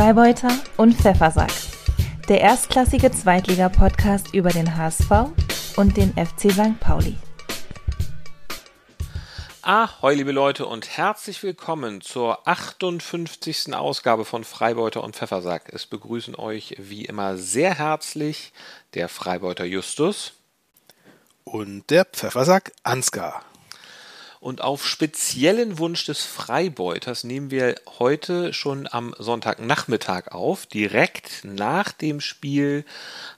Freibeuter und Pfeffersack. Der erstklassige Zweitliga-Podcast über den HSV und den FC St. Pauli. Ahoi, liebe Leute, und herzlich willkommen zur 58. Ausgabe von Freibeuter und Pfeffersack. Es begrüßen euch wie immer sehr herzlich der Freibeuter Justus und der Pfeffersack Ansgar. Und auf speziellen Wunsch des Freibeuters nehmen wir heute schon am Sonntagnachmittag auf, direkt nach dem Spiel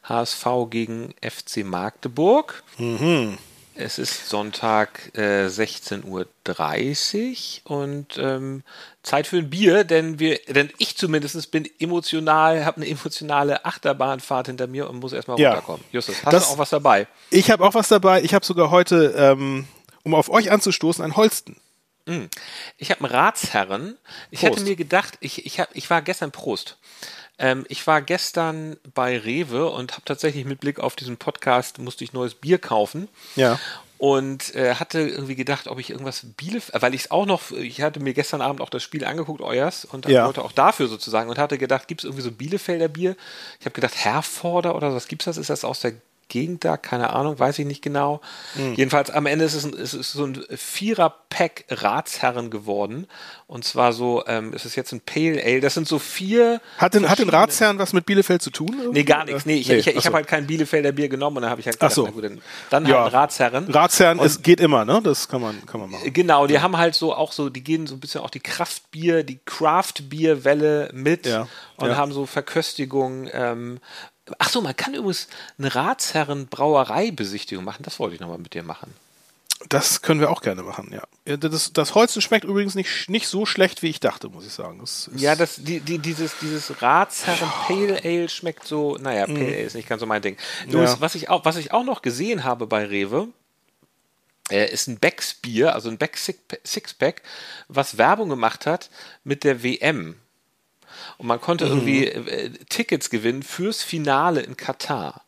HSV gegen FC Magdeburg. Mhm. Es ist Sonntag äh, 16.30 Uhr und ähm, Zeit für ein Bier, denn wir, denn ich zumindest bin emotional, habe eine emotionale Achterbahnfahrt hinter mir und muss erstmal ja. runterkommen. Justus, hast das, du auch was dabei? Ich habe auch was dabei. Ich habe sogar heute ähm, um auf euch anzustoßen, ein Holsten. Hm. Ich habe einen Ratsherren. Ich Prost. hatte mir gedacht, ich, ich, hab, ich war gestern Prost. Ähm, ich war gestern bei Rewe und habe tatsächlich mit Blick auf diesen Podcast musste ich neues Bier kaufen. Ja. Und äh, hatte irgendwie gedacht, ob ich irgendwas Bielefeld, weil ich es auch noch, ich hatte mir gestern Abend auch das Spiel angeguckt, euers, und ja. wollte auch dafür sozusagen und hatte gedacht, gibt es irgendwie so Bielefelder Bier? Ich habe gedacht, Herforder oder was gibt's das? Ist das aus der Gegend da, keine Ahnung, weiß ich nicht genau. Mhm. Jedenfalls am Ende ist es, ein, ist es so ein Vierer-Pack Ratsherren geworden. Und zwar so, ähm, ist es jetzt ein Pale Ale. Das sind so vier. Hat den, hat den Ratsherren was mit Bielefeld zu tun? Irgendwie? Nee, gar nichts. Nee, ich, nee, ich, ich habe halt kein Bielefelder Bier genommen und dann habe ich halt gedacht, so. gut, dann ja. halt Ratsherren. Ratsherren, und, es geht immer, ne? Das kann man, kann man machen. Genau, die ja. haben halt so auch so, die gehen so ein bisschen auch die Kraftbier, die Craft-Bier-Welle mit ja. und haben so Verköstigung, ähm, Ach so, man kann übrigens eine Ratsherren-Brauerei-Besichtigung machen. Das wollte ich nochmal mit dir machen. Das können wir auch gerne machen, ja. Das, das Holzen schmeckt übrigens nicht, nicht so schlecht, wie ich dachte, muss ich sagen. Das ja, das, die, die, dieses, dieses Ratsherren Pale Ale schmeckt so, naja, Pale mm. Ale ist nicht ganz so mein Ding. Ja. was, ich auch, was ich auch noch gesehen habe bei Rewe, äh, ist ein Becks Bier, also ein Beck Sixpack, was Werbung gemacht hat mit der WM. Und man konnte mhm. irgendwie äh, Tickets gewinnen fürs Finale in Katar.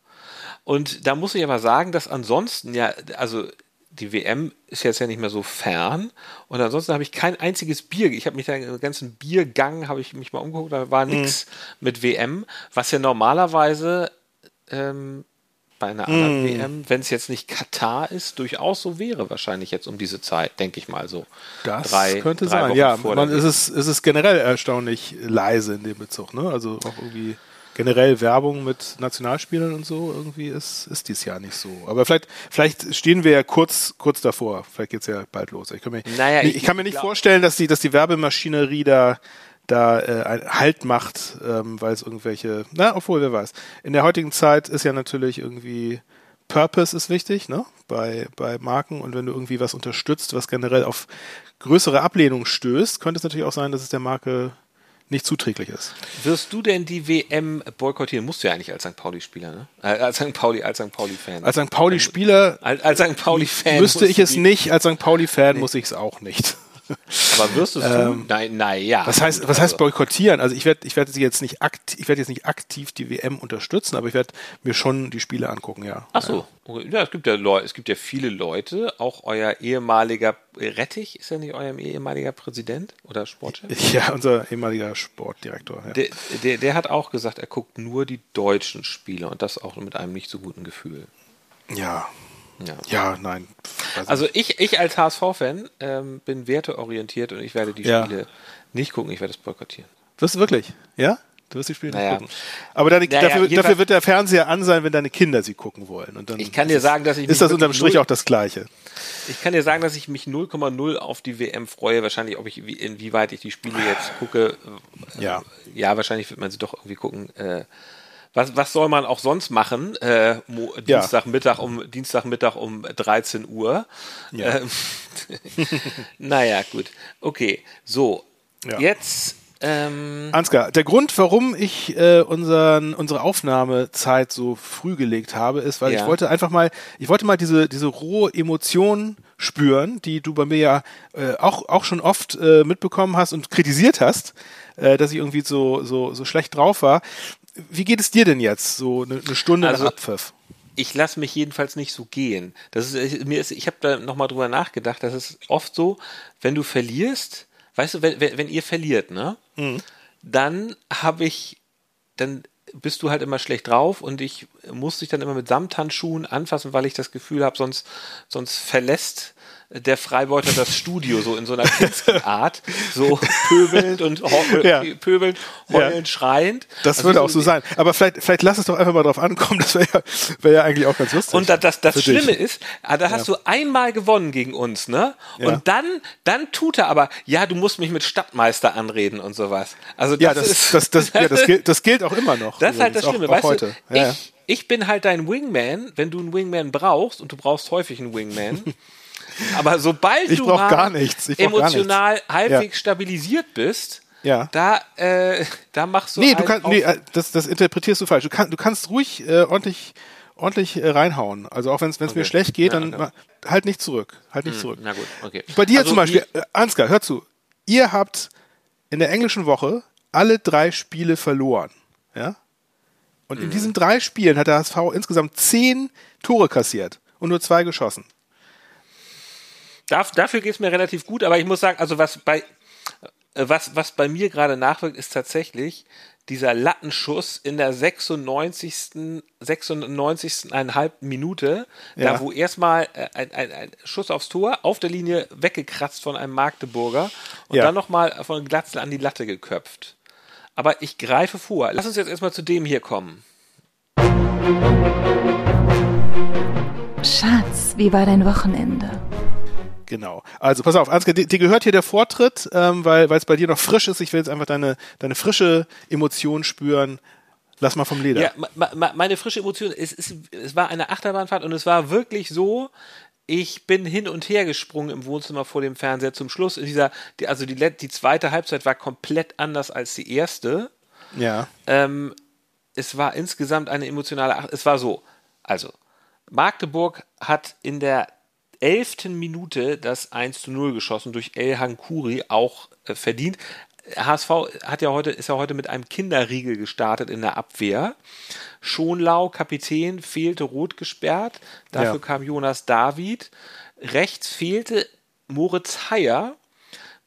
Und da muss ich aber sagen, dass ansonsten ja, also die WM ist jetzt ja nicht mehr so fern und ansonsten habe ich kein einziges Bier. Ich habe mich da im ganzen Biergang habe ich mich mal umgeguckt, da war nichts mhm. mit WM, was ja normalerweise ähm, bei einer anderen mm. WM, wenn es jetzt nicht Katar ist, durchaus so wäre, wahrscheinlich jetzt um diese Zeit, denke ich mal so. Das drei, könnte drei sein, Wochen ja. Man, ist, es, ist es generell erstaunlich leise in dem Bezug, ne? Also auch irgendwie generell Werbung mit Nationalspielern und so, irgendwie ist, ist dies Jahr nicht so. Aber vielleicht, vielleicht stehen wir ja kurz, kurz davor. Vielleicht geht es ja bald los. Ich kann mir, naja, ich, ich kann mir nicht vorstellen, dass die, dass die Werbemaschinerie da da äh, Halt macht, ähm, weil es irgendwelche, na, obwohl, wer weiß. In der heutigen Zeit ist ja natürlich irgendwie Purpose ist wichtig, ne, bei, bei Marken und wenn du irgendwie was unterstützt, was generell auf größere Ablehnung stößt, könnte es natürlich auch sein, dass es der Marke nicht zuträglich ist. Wirst du denn die WM boykottieren? Musst du ja eigentlich als St. Pauli-Spieler, ne? Äh, als St. Pauli, als St. Pauli-Fan. Als St. Pauli-Spieler. Als, als St. Pauli-Fan. Müsste ich es nicht, als St. Pauli-Fan nee. muss ich es auch nicht. Aber wirst du es ähm, Nein, nein, ja. Was heißt, was heißt boykottieren? Also ich werde, ich werde jetzt nicht aktiv, ich werde jetzt nicht aktiv die WM unterstützen, aber ich werde mir schon die Spiele angucken, ja. Ach so. Ja, es gibt ja Leute, es gibt ja viele Leute, auch euer ehemaliger Rettich, ist er nicht euer ehemaliger Präsident oder Sportchef? Ja, unser ehemaliger Sportdirektor. Ja. Der, der, der hat auch gesagt, er guckt nur die deutschen Spiele und das auch mit einem nicht so guten Gefühl. Ja, ja, ja nein. Also ich, ich als HSV-Fan ähm, bin werteorientiert und ich werde die ja. Spiele nicht gucken, ich werde es boykottieren. Wirst du wirklich? Ja? Du wirst die Spiele naja. nicht gucken. Aber deine, naja, dafür, dafür, wird der Fernseher an sein, wenn deine Kinder sie gucken wollen. Und dann ich kann dir sagen, dass ich ist das unterm Strich auch das Gleiche. Ich kann dir sagen, dass ich mich 0,0 auf die WM freue. Wahrscheinlich, ob ich inwieweit ich die Spiele jetzt gucke. Ja. Ja, wahrscheinlich wird man sie doch irgendwie gucken. Äh, was, was soll man auch sonst machen? Äh, Dienstagmittag um Dienstagmittag um 13 Uhr. Ja. Ähm, naja, gut. Okay. So. Ja. Jetzt. Ähm, Ansgar, der Grund, warum ich äh, unseren, unsere Aufnahmezeit so früh gelegt habe, ist, weil ja. ich wollte einfach mal, ich wollte mal diese, diese rohe Emotion spüren, die du bei mir ja äh, auch, auch schon oft äh, mitbekommen hast und kritisiert hast, äh, dass ich irgendwie so, so, so schlecht drauf war wie geht es dir denn jetzt, so eine, eine Stunde also, nach Abpfiff? Ich lasse mich jedenfalls nicht so gehen. Das ist, mir ist, ich habe da nochmal drüber nachgedacht, das ist oft so, wenn du verlierst, weißt du, wenn, wenn ihr verliert, ne? Mhm. dann habe ich, dann bist du halt immer schlecht drauf und ich muss dich dann immer mit Samthandschuhen anfassen, weil ich das Gefühl habe, sonst, sonst verlässt der Freibeuter das Studio so in so einer Kinski-Art, so pöbelnd und ja. pöbelnd, heulend, ja. schreiend. Das also würde so auch so sein. Aber vielleicht, vielleicht lass es doch einfach mal drauf ankommen, das wäre ja, wär ja eigentlich auch ganz lustig. Und das, das, das Schlimme dich. ist, ah, da hast ja. du einmal gewonnen gegen uns, ne? Und dann, dann tut er aber, ja, du musst mich mit Stadtmeister anreden und sowas. Also das ja, das, ist, das, das, ja, das, gilt, das gilt auch immer noch. Das ist halt das Schlimme, auch, weißt auch heute. du? Ich, ich bin halt dein Wingman, wenn du einen Wingman brauchst und du brauchst häufig einen Wingman. Aber sobald ich du gar nichts. Ich emotional nichts. halbwegs ja. stabilisiert bist, ja. da, äh, da machst du. Nee, du kannst, nee, äh, das, das interpretierst du falsch. Du, kann, du kannst ruhig äh, ordentlich, ordentlich äh, reinhauen. Also auch wenn es okay. mir schlecht geht, ja, dann okay. halt nicht zurück. Halt nicht hm, zurück. Na gut, okay. Bei dir also, zum Beispiel, äh, Ansgar, hör zu. Ihr habt in der englischen Woche alle drei Spiele verloren. Ja? Und in mhm. diesen drei Spielen hat der HSV insgesamt zehn Tore kassiert und nur zwei geschossen. Darf, dafür geht es mir relativ gut, aber ich muss sagen, also was bei, äh, was, was bei mir gerade nachwirkt, ist tatsächlich dieser Lattenschuss in der 96. 96,5 Minute, ja. da wo erstmal äh, ein, ein, ein, Schuss aufs Tor auf der Linie weggekratzt von einem Magdeburger und ja. dann nochmal von Glatzel an die Latte geköpft. Aber ich greife vor. Lass uns jetzt erstmal zu dem hier kommen. Schatz, wie war dein Wochenende? Genau. Also pass auf, Ansgar, dir, dir gehört hier der Vortritt, ähm, weil es bei dir noch frisch ist. Ich will jetzt einfach deine, deine frische Emotion spüren. Lass mal vom Leder. Ja, meine frische Emotion, es, es, es war eine Achterbahnfahrt und es war wirklich so, ich bin hin und her gesprungen im Wohnzimmer vor dem Fernseher zum Schluss. In dieser, die, also die, die zweite Halbzeit war komplett anders als die erste. Ja. Ähm, es war insgesamt eine emotionale, Ach es war so. Also, Magdeburg hat in der elften Minute das 1 zu 0 geschossen durch El Hankuri, auch äh, verdient. HSV hat ja heute, ist ja heute mit einem Kinderriegel gestartet in der Abwehr. Schonlau, Kapitän, fehlte rot gesperrt. Dafür ja. kam Jonas David. Rechts fehlte Moritz Heyer.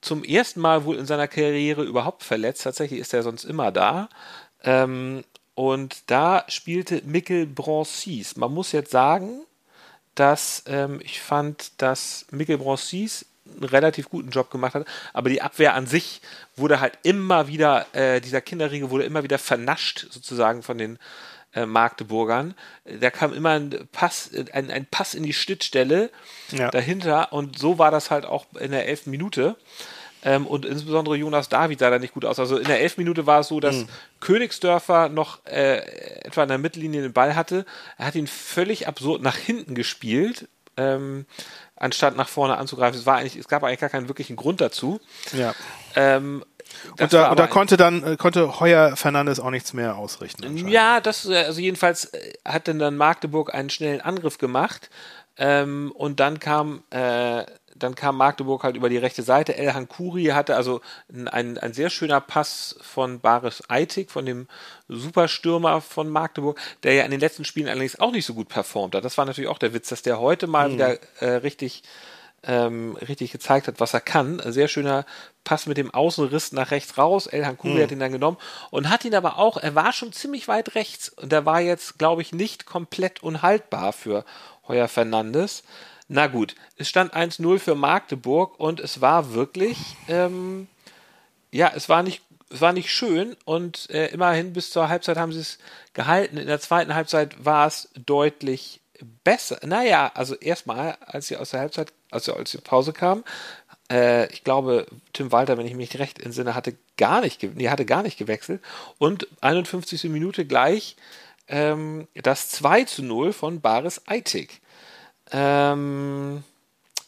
Zum ersten Mal wohl in seiner Karriere überhaupt verletzt. Tatsächlich ist er sonst immer da. Ähm, und da spielte Mikkel Broncis. Man muss jetzt sagen, dass ähm, ich fand, dass Mikkel Broncis einen relativ guten Job gemacht hat, aber die Abwehr an sich wurde halt immer wieder, äh, dieser Kinderriegel wurde immer wieder vernascht sozusagen von den äh, Magdeburgern. Da kam immer ein Pass, ein, ein Pass in die Schnittstelle ja. dahinter und so war das halt auch in der elften Minute. Ähm, und insbesondere Jonas David sah da nicht gut aus. Also in der elf Minute war es so, dass mhm. Königsdörfer noch äh, etwa in der Mittellinie den Ball hatte. Er hat ihn völlig absurd nach hinten gespielt, ähm, anstatt nach vorne anzugreifen. Es, war eigentlich, es gab eigentlich gar keinen wirklichen Grund dazu. Ja. Ähm, und da, und da konnte dann äh, konnte Heuer Fernandes auch nichts mehr ausrichten. Ja, das äh, also jedenfalls äh, hat dann, dann Magdeburg einen schnellen Angriff gemacht ähm, und dann kam äh, dann kam Magdeburg halt über die rechte Seite. El Hankuri hatte also ein, ein sehr schöner Pass von Baris Eitig, von dem Superstürmer von Magdeburg, der ja in den letzten Spielen allerdings auch nicht so gut performt hat. Das war natürlich auch der Witz, dass der heute mal mhm. wieder äh, richtig, ähm, richtig gezeigt hat, was er kann. Sehr schöner Pass mit dem Außenriss nach rechts raus. El Hankuri mhm. hat ihn dann genommen und hat ihn aber auch, er war schon ziemlich weit rechts und der war jetzt, glaube ich, nicht komplett unhaltbar für Heuer Fernandes. Na gut, es stand 1-0 für Magdeburg und es war wirklich, ähm, ja, es war nicht, es war nicht schön und äh, immerhin bis zur Halbzeit haben sie es gehalten. In der zweiten Halbzeit war es deutlich besser. Naja, also erstmal, als sie aus der Halbzeit, also als die Pause kam, äh, ich glaube, Tim Walter, wenn ich mich recht entsinne, hatte gar nicht, nee, hatte gar nicht gewechselt und 51. Minute gleich ähm, das 2 zu 0 von Baris Eitig. Ähm,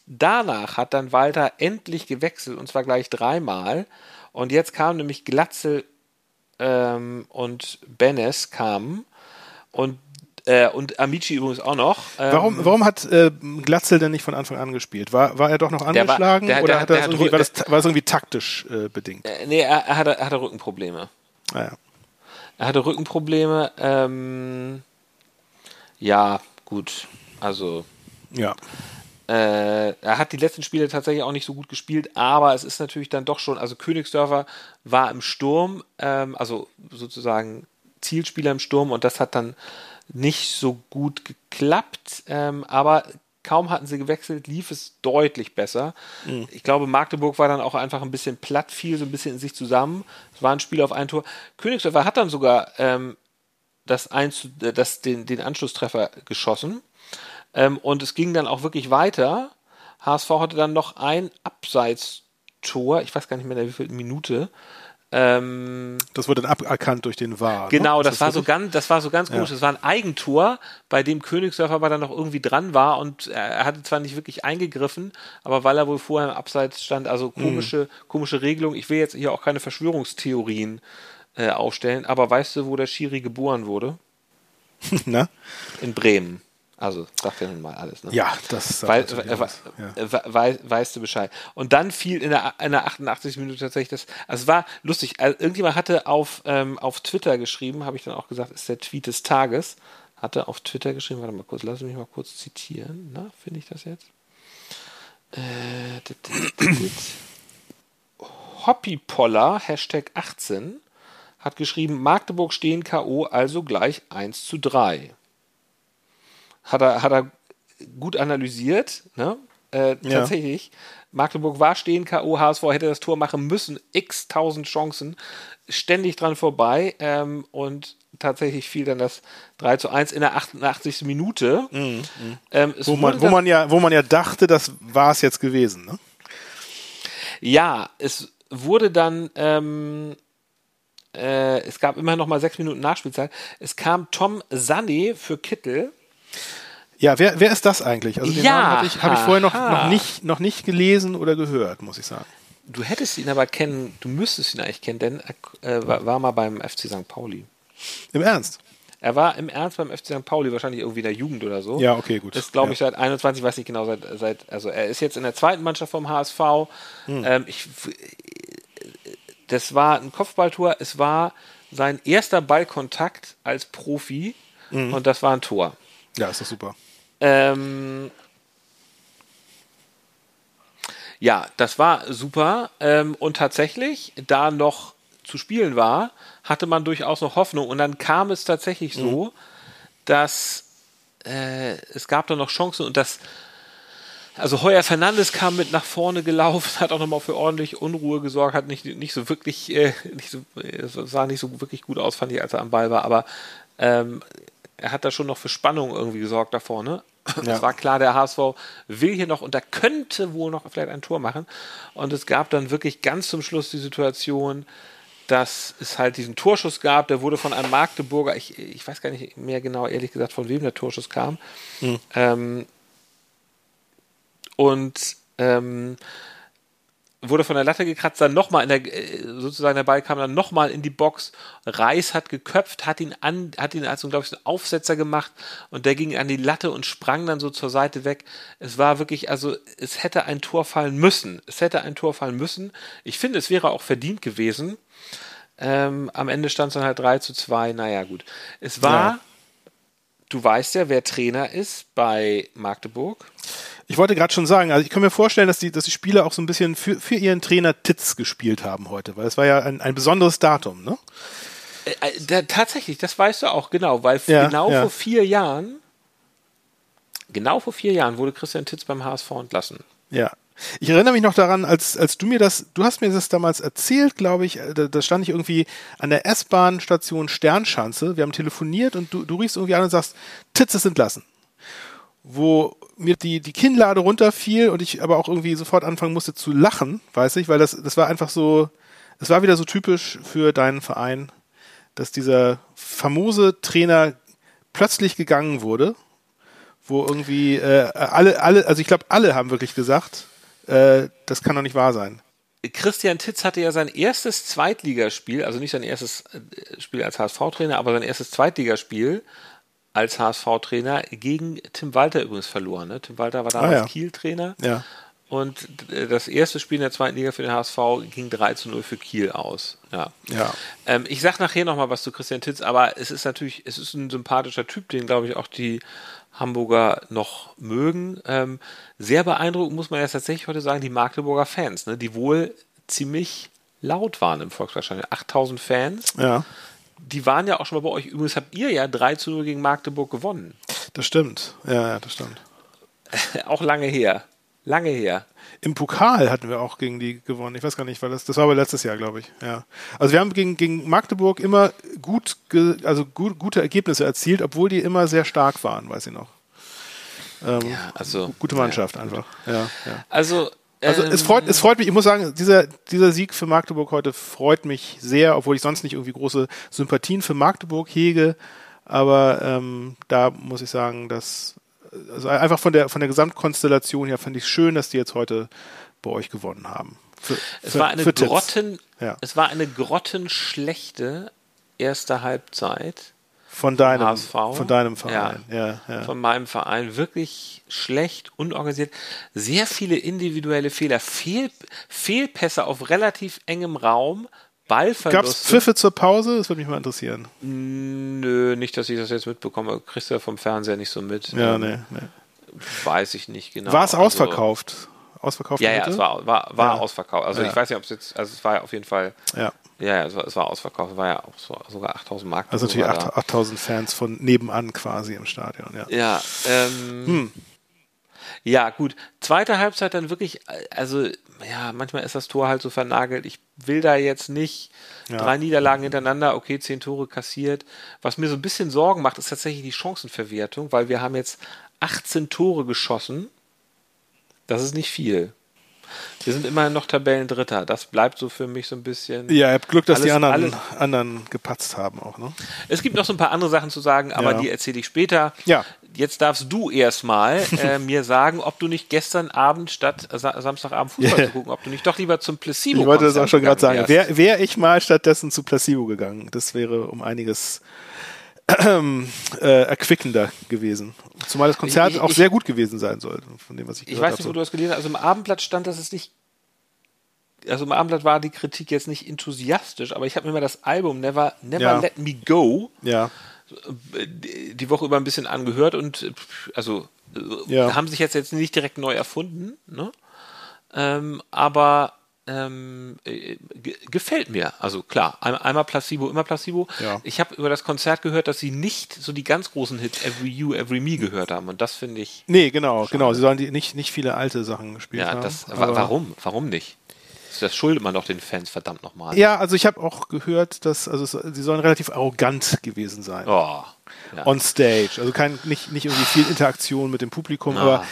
danach hat dann Walter endlich gewechselt und zwar gleich dreimal. Und jetzt kam nämlich Glatzel ähm, und Benes kamen und äh, und Amici übrigens auch noch. Ähm, warum, warum hat äh, Glatzel denn nicht von Anfang an gespielt? War, war er doch noch angeschlagen der war, der, oder der, hat er irgendwie, war, das, war das irgendwie taktisch äh, bedingt? Äh, nee, er, er, hatte, er hatte Rückenprobleme. Ah, ja. Er hatte Rückenprobleme. Ähm, ja, gut. Also ja. äh, er hat die letzten Spiele tatsächlich auch nicht so gut gespielt, aber es ist natürlich dann doch schon, also Königsdörfer war im Sturm, ähm, also sozusagen Zielspieler im Sturm und das hat dann nicht so gut geklappt, ähm, aber kaum hatten sie gewechselt, lief es deutlich besser. Mhm. Ich glaube, Magdeburg war dann auch einfach ein bisschen platt, fiel so ein bisschen in sich zusammen. Es war ein Spiel auf ein Tor. Königsdörfer hat dann sogar ähm, das, Einz das den, den Anschlusstreffer geschossen. Ähm, und es ging dann auch wirklich weiter. HSV hatte dann noch ein Abseitstor, ich weiß gar nicht mehr, in wie viel Minute. Ähm, das wurde dann aberkannt durch den VAR. Ne? Genau, ne? das, das, war so ganz, das war so ganz komisch. Ja. Das war ein Eigentor, bei dem Königsdörfer aber dann noch irgendwie dran war und er hatte zwar nicht wirklich eingegriffen, aber weil er wohl vorher im Abseits stand, also mhm. komische, mhm. komische Regelung. Ich will jetzt hier auch keine Verschwörungstheorien äh, aufstellen, aber weißt du, wo der Schiri geboren wurde? Na? In Bremen. Also sagt ja nun mal alles. Ne? Ja, das Wei we we weißt du Bescheid. Und dann fiel in der, in der 88 Minute tatsächlich das. Also es war lustig. Also irgendjemand hatte auf, ähm, auf Twitter geschrieben, habe ich dann auch gesagt, ist der Tweet des Tages. Hatte auf Twitter geschrieben, warte mal kurz, lass mich mal kurz zitieren. Na, finde ich das jetzt? Äh, Hoppypoller, Hashtag 18, hat geschrieben, Magdeburg stehen K.O., also gleich 1 zu 3 hat er, hat er gut analysiert. Ne? Äh, ja. Tatsächlich. Magdeburg war stehen, K.O. HSV hätte das Tor machen müssen, x tausend Chancen, ständig dran vorbei ähm, und tatsächlich fiel dann das 3 zu 1 in der 88. Minute. Mhm, mhm. ähm, wo, man, wo, man ja, wo man ja dachte, das war es jetzt gewesen. Ne? Ja, es wurde dann, ähm, äh, es gab immer noch mal sechs Minuten Nachspielzeit. Es kam Tom Sané für Kittel ja, wer, wer ist das eigentlich? Also den ja, Namen habe ich, hab ich vorher noch, noch, nicht, noch nicht gelesen oder gehört, muss ich sagen. Du hättest ihn aber kennen, du müsstest ihn eigentlich kennen, denn er äh, war, mal beim FC St. Pauli. Im Ernst? Er war im Ernst beim FC St. Pauli, wahrscheinlich irgendwie in der Jugend oder so. Ja, okay, gut. Das glaube ich ja. seit 21, weiß nicht genau, seit, seit, also er ist jetzt in der zweiten Mannschaft vom HSV. Hm. Ähm, ich, das war ein Kopfballtor, es war sein erster Ballkontakt als Profi hm. und das war ein Tor. Ja, ist das super. Ähm, ja, das war super. Ähm, und tatsächlich, da noch zu spielen war, hatte man durchaus noch Hoffnung. Und dann kam es tatsächlich mhm. so, dass äh, es gab da noch Chancen und das also Heuer Fernandes kam mit nach vorne gelaufen, hat auch nochmal für ordentlich Unruhe gesorgt, hat nicht, nicht so wirklich, äh, nicht so, sah nicht so wirklich gut aus, fand ich, als er am Ball war, aber ähm, er hat da schon noch für Spannung irgendwie gesorgt da vorne. Ja. Es war klar, der HSV will hier noch und da könnte wohl noch vielleicht ein Tor machen. Und es gab dann wirklich ganz zum Schluss die Situation, dass es halt diesen Torschuss gab, der wurde von einem Magdeburger, ich, ich weiß gar nicht mehr genau, ehrlich gesagt, von wem der Torschuss kam. Hm. Ähm, und ähm, wurde von der Latte gekratzt, dann nochmal in der, äh, sozusagen der Ball kam dann nochmal in die Box. Reis hat geköpft, hat ihn an, hat ihn als, glaube ich, einen Aufsetzer gemacht und der ging an die Latte und sprang dann so zur Seite weg. Es war wirklich, also, es hätte ein Tor fallen müssen. Es hätte ein Tor fallen müssen. Ich finde, es wäre auch verdient gewesen. Ähm, am Ende stand es dann halt 3 zu 2. Naja, gut. Es war, ja. du weißt ja, wer Trainer ist bei Magdeburg. Ich wollte gerade schon sagen, also ich kann mir vorstellen, dass die, dass die Spieler auch so ein bisschen für, für ihren Trainer Titz gespielt haben heute, weil es war ja ein, ein besonderes Datum, ne? Äh, äh da, tatsächlich, das weißt du auch, genau, weil ja, genau ja. vor vier Jahren, genau vor vier Jahren wurde Christian Titz beim HSV entlassen. Ja. Ich erinnere mich noch daran, als, als du mir das, du hast mir das damals erzählt, glaube ich, da, da stand ich irgendwie an der S-Bahn-Station Sternschanze, wir haben telefoniert und du, du riechst irgendwie an und sagst, Titz ist entlassen. Wo mir die, die Kinnlade runterfiel und ich aber auch irgendwie sofort anfangen musste zu lachen, weiß ich, weil das, das war einfach so, es war wieder so typisch für deinen Verein, dass dieser famose Trainer plötzlich gegangen wurde, wo irgendwie äh, alle, alle, also ich glaube, alle haben wirklich gesagt, äh, das kann doch nicht wahr sein. Christian Titz hatte ja sein erstes Zweitligaspiel, also nicht sein erstes äh, Spiel als HSV-Trainer, aber sein erstes Zweitligaspiel als HSV-Trainer gegen Tim Walter übrigens verloren. Ne? Tim Walter war damals ah, ja. Kiel-Trainer. Ja. und das erste Spiel in der zweiten Liga für den HSV ging 3 zu 0 für Kiel aus. Ja. ja. Ähm, ich sag nachher nochmal was zu Christian Titz, aber es ist natürlich, es ist ein sympathischer Typ, den glaube ich auch die Hamburger noch mögen. Ähm, sehr beeindruckend muss man ja tatsächlich heute sagen, die Magdeburger Fans, ne, die wohl ziemlich laut waren im Volkswahrscheinlich. 8000 Fans. Ja. Die waren ja auch schon mal bei euch. Übrigens habt ihr ja 3 zu 0 gegen Magdeburg gewonnen. Das stimmt. Ja, ja das stimmt. auch lange her. Lange her. Im Pokal hatten wir auch gegen die gewonnen. Ich weiß gar nicht, weil das, das war aber letztes Jahr, glaube ich. Ja. Also wir haben gegen, gegen Magdeburg immer gut, also gut, gute Ergebnisse erzielt, obwohl die immer sehr stark waren, weiß ich noch. Ähm, ja, also gute Mannschaft ja, einfach. Ja, ja. Also also es freut, es freut mich, ich muss sagen, dieser, dieser Sieg für Magdeburg heute freut mich sehr, obwohl ich sonst nicht irgendwie große Sympathien für Magdeburg hege. Aber ähm, da muss ich sagen, dass also einfach von der von der Gesamtkonstellation her fand ich schön, dass die jetzt heute bei euch gewonnen haben. Für, es für, war eine Grotten, ja. es war eine grottenschlechte erste Halbzeit. Von deinem, HSV. von deinem Verein. Ja, ja, ja, Von meinem Verein. Wirklich schlecht, unorganisiert. Sehr viele individuelle Fehler. Fehl, Fehlpässe auf relativ engem Raum. Ballverluste. Gab es Pfiffe zur Pause? Das würde mich mal interessieren. Nö, nicht, dass ich das jetzt mitbekomme. Kriegst du ja vom Fernseher nicht so mit. Ja, ähm, nee, nee. Weiß ich nicht genau. War es also ausverkauft? Also, ausverkauft? Ja, ja, es war, war, war ausverkauft. Also ich weiß nicht, ob es jetzt, also es war auf jeden Fall. Ja. Ja, ja es, war, es war ausverkauft. War ja auch so, sogar 8000 Mark. Also natürlich 8000 Fans von nebenan quasi im Stadion, ja. Ja, ähm, hm. Ja, gut. Zweite Halbzeit dann wirklich, also ja, manchmal ist das Tor halt so vernagelt. Ich will da jetzt nicht ja. drei Niederlagen hintereinander, okay, zehn Tore kassiert. Was mir so ein bisschen Sorgen macht, ist tatsächlich die Chancenverwertung, weil wir haben jetzt 18 Tore geschossen. Das ist nicht viel. Wir sind immerhin noch Tabellendritter. Das bleibt so für mich so ein bisschen. Ja, ihr habt Glück, dass alles, die anderen, anderen gepatzt haben auch, ne? Es gibt noch so ein paar andere Sachen zu sagen, aber ja. die erzähle ich später. Ja. Jetzt darfst du erstmal äh, mir sagen, ob du nicht gestern Abend statt Sa Samstagabend Fußball yeah. zu gucken, ob du nicht doch lieber zum Placebo Ich wollte das auch schon gerade sagen. Wäre wär ich mal stattdessen zu Placebo gegangen, das wäre um einiges äh, erquickender gewesen. Zumal das Konzert ich, ich, auch sehr gut gewesen sein soll, von dem, was ich Ich weiß nicht, wo du das gelesen hast. Also im Abendblatt stand, dass es nicht. Also im Abendblatt war die Kritik jetzt nicht enthusiastisch, aber ich habe mir mal das Album Never, Never ja. Let Me Go ja. die Woche über ein bisschen angehört und also ja. haben sich jetzt, jetzt nicht direkt neu erfunden, ne? Ähm, aber ähm, äh, gefällt mir. Also klar, einmal Placebo, immer Placebo. Ja. Ich habe über das Konzert gehört, dass sie nicht so die ganz großen Hits Every You, Every Me gehört haben. Und das finde ich. Nee, genau, schade. genau. Sie sollen die nicht, nicht viele alte Sachen gespielt ja, haben. Das, warum? Warum nicht? Das schuldet man doch den Fans verdammt nochmal. Ja, also ich habe auch gehört, dass also sie sollen relativ arrogant gewesen sein. Oh, ja. On stage. Also kein, nicht, nicht irgendwie viel Interaktion mit dem Publikum, oh. aber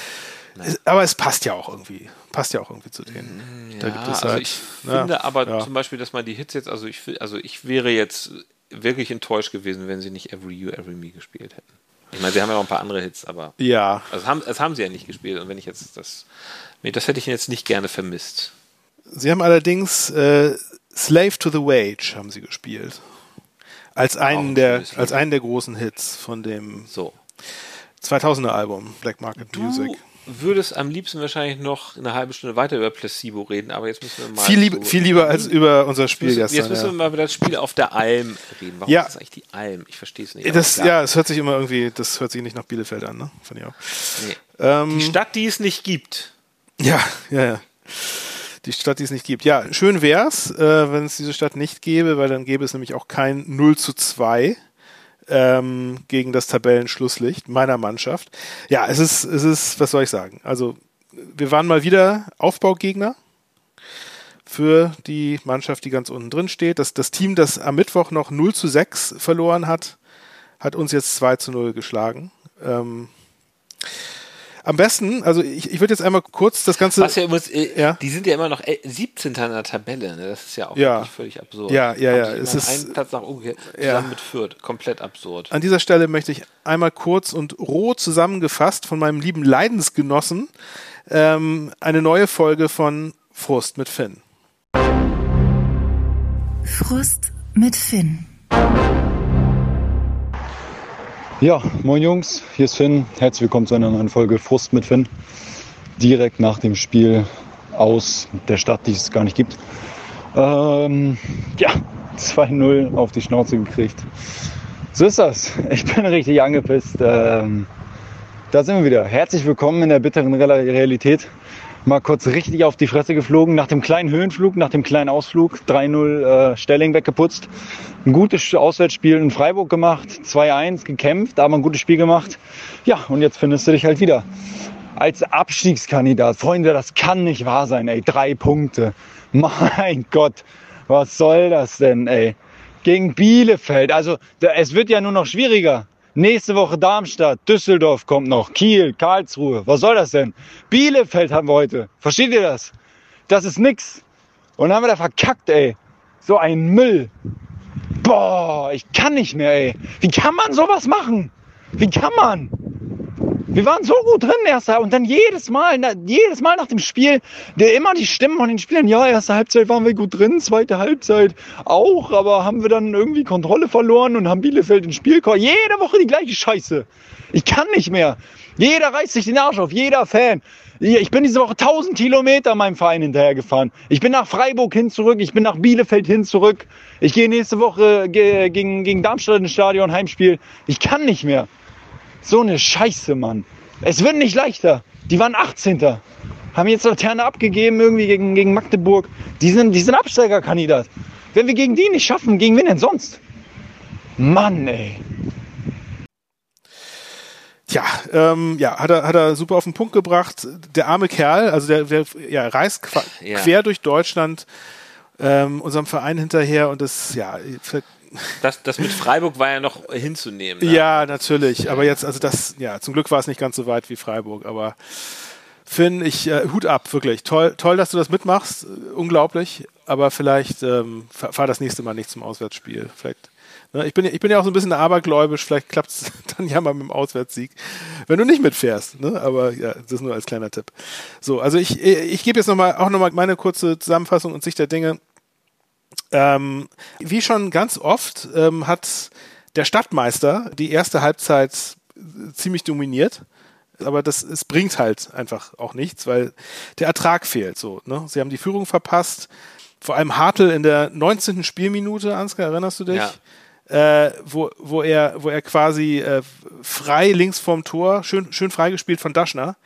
es, aber es passt ja auch irgendwie. Passt ja auch irgendwie zu denen. Ja, da gibt es also halt, ich na, finde aber ja. zum Beispiel, dass man die Hits jetzt, also ich, also ich wäre jetzt wirklich enttäuscht gewesen, wenn sie nicht Every You, Every Me gespielt hätten. Ich meine, sie haben ja auch ein paar andere Hits, aber. Ja. Also haben, das haben sie ja nicht gespielt. Und wenn ich jetzt das. Das hätte ich jetzt nicht gerne vermisst. Sie haben allerdings äh, Slave to the Wage haben sie gespielt. Als einen, der, als einen der großen Hits von dem so. 2000er Album Black Market du, Music würdest am liebsten wahrscheinlich noch eine halbe Stunde weiter über Placebo reden, aber jetzt müssen wir mal. Viel, lieb, so viel lieber als über unser Spiel müssen, gestern. Jetzt müssen ja. wir mal über das Spiel auf der Alm reden. Warum ja. ist das eigentlich die Alm? Ich verstehe es nicht. Das, ja, es hört sich immer irgendwie, das hört sich nicht nach Bielefeld an, ne? Fand ich auch. Nee. Ähm, die Stadt, die es nicht gibt. Ja, ja, ja. Die Stadt, die es nicht gibt. Ja, schön wär's, äh, wenn es diese Stadt nicht gäbe, weil dann gäbe es nämlich auch kein 0 zu 2 ähm, gegen das Tabellenschlusslicht meiner Mannschaft. Ja, es ist, es ist, was soll ich sagen? Also, wir waren mal wieder Aufbaugegner für die Mannschaft, die ganz unten drin steht. Das, das Team, das am Mittwoch noch 0 zu 6 verloren hat, hat uns jetzt 2 zu 0 geschlagen. Ähm, am besten, also ich, ich würde jetzt einmal kurz das Ganze. Was ja, muss, äh, ja? Die sind ja immer noch 17. in der Tabelle, ne? Das ist ja auch ja. völlig absurd. Ja, ja, ja. Es ist einen Platz nach oben zusammen mit Fürth. Komplett absurd. An dieser Stelle möchte ich einmal kurz und roh zusammengefasst von meinem lieben Leidensgenossen ähm, eine neue Folge von Frust mit Finn. Frust mit Finn. Ja, moin Jungs, hier ist Finn. Herzlich willkommen zu einer neuen Folge Frust mit Finn. direkt nach dem Spiel aus der Stadt, die es gar nicht gibt. Ähm, ja, 2-0 auf die Schnauze gekriegt. So ist das. Ich bin richtig angepisst. Ähm, da sind wir wieder. Herzlich willkommen in der bitteren Realität. Mal kurz richtig auf die Fresse geflogen. Nach dem kleinen Höhenflug, nach dem kleinen Ausflug, 3-0 äh, Stelling weggeputzt. Ein gutes Auswärtsspiel in Freiburg gemacht, 2-1 gekämpft, aber ein gutes Spiel gemacht. Ja, und jetzt findest du dich halt wieder als Abstiegskandidat. Freunde, das kann nicht wahr sein, ey. Drei Punkte. Mein Gott, was soll das denn, ey? Gegen Bielefeld. Also, es wird ja nur noch schwieriger. Nächste Woche Darmstadt, Düsseldorf kommt noch, Kiel, Karlsruhe. Was soll das denn? Bielefeld haben wir heute. Versteht ihr das? Das ist nix. Und dann haben wir da verkackt, ey. So ein Müll. Boah, ich kann nicht mehr, ey. Wie kann man sowas machen? Wie kann man? Wir waren so gut drin, erster und dann jedes Mal, jedes Mal nach dem Spiel, der immer die Stimmen von den Spielern, ja, erste Halbzeit waren wir gut drin, zweite Halbzeit auch, aber haben wir dann irgendwie Kontrolle verloren und haben Bielefeld ins Spiel gekommen. Jede Woche die gleiche Scheiße. Ich kann nicht mehr. Jeder reißt sich den Arsch auf, jeder Fan. Ich bin diese Woche 1000 Kilometer meinem Verein hinterhergefahren. Ich bin nach Freiburg hin zurück, ich bin nach Bielefeld hin zurück. Ich gehe nächste Woche gegen, gegen Darmstadt ins Stadion, Heimspiel. Ich kann nicht mehr. So eine Scheiße, Mann. Es wird nicht leichter. Die waren 18. Haben jetzt Laterne abgegeben, irgendwie gegen, gegen Magdeburg. Die sind, die sind Absteigerkandidat. Wenn wir gegen die nicht schaffen, gegen wen denn sonst? Mann, ey. Tja, ähm, ja, hat er, hat er super auf den Punkt gebracht. Der arme Kerl, also der, der ja, reist quer ja. durch Deutschland ähm, unserem Verein hinterher und das, ja, das, das mit Freiburg war ja noch hinzunehmen. Ne? Ja, natürlich. Aber jetzt, also das, ja, zum Glück war es nicht ganz so weit wie Freiburg, aber Finn, ich äh, Hut ab, wirklich. Toll, toll, dass du das mitmachst. Unglaublich. Aber vielleicht ähm, fahr, das nächste Mal nicht zum Auswärtsspiel. Vielleicht. Ne, ich, bin, ich bin ja auch so ein bisschen abergläubisch, vielleicht klappt es dann ja mal mit dem Auswärtssieg, wenn du nicht mitfährst. Ne? Aber ja, das ist nur als kleiner Tipp. So, also ich, ich gebe jetzt noch mal, auch nochmal meine kurze Zusammenfassung und Sicht der Dinge. Ähm, wie schon ganz oft ähm, hat der Stadtmeister die erste Halbzeit ziemlich dominiert. Aber das es bringt halt einfach auch nichts, weil der Ertrag fehlt. So, ne? Sie haben die Führung verpasst. Vor allem Hartl in der 19. Spielminute, Ansgar, erinnerst du dich? Ja. Äh, wo, wo, er, wo er quasi äh, frei links vorm Tor, schön, schön freigespielt von Daschner,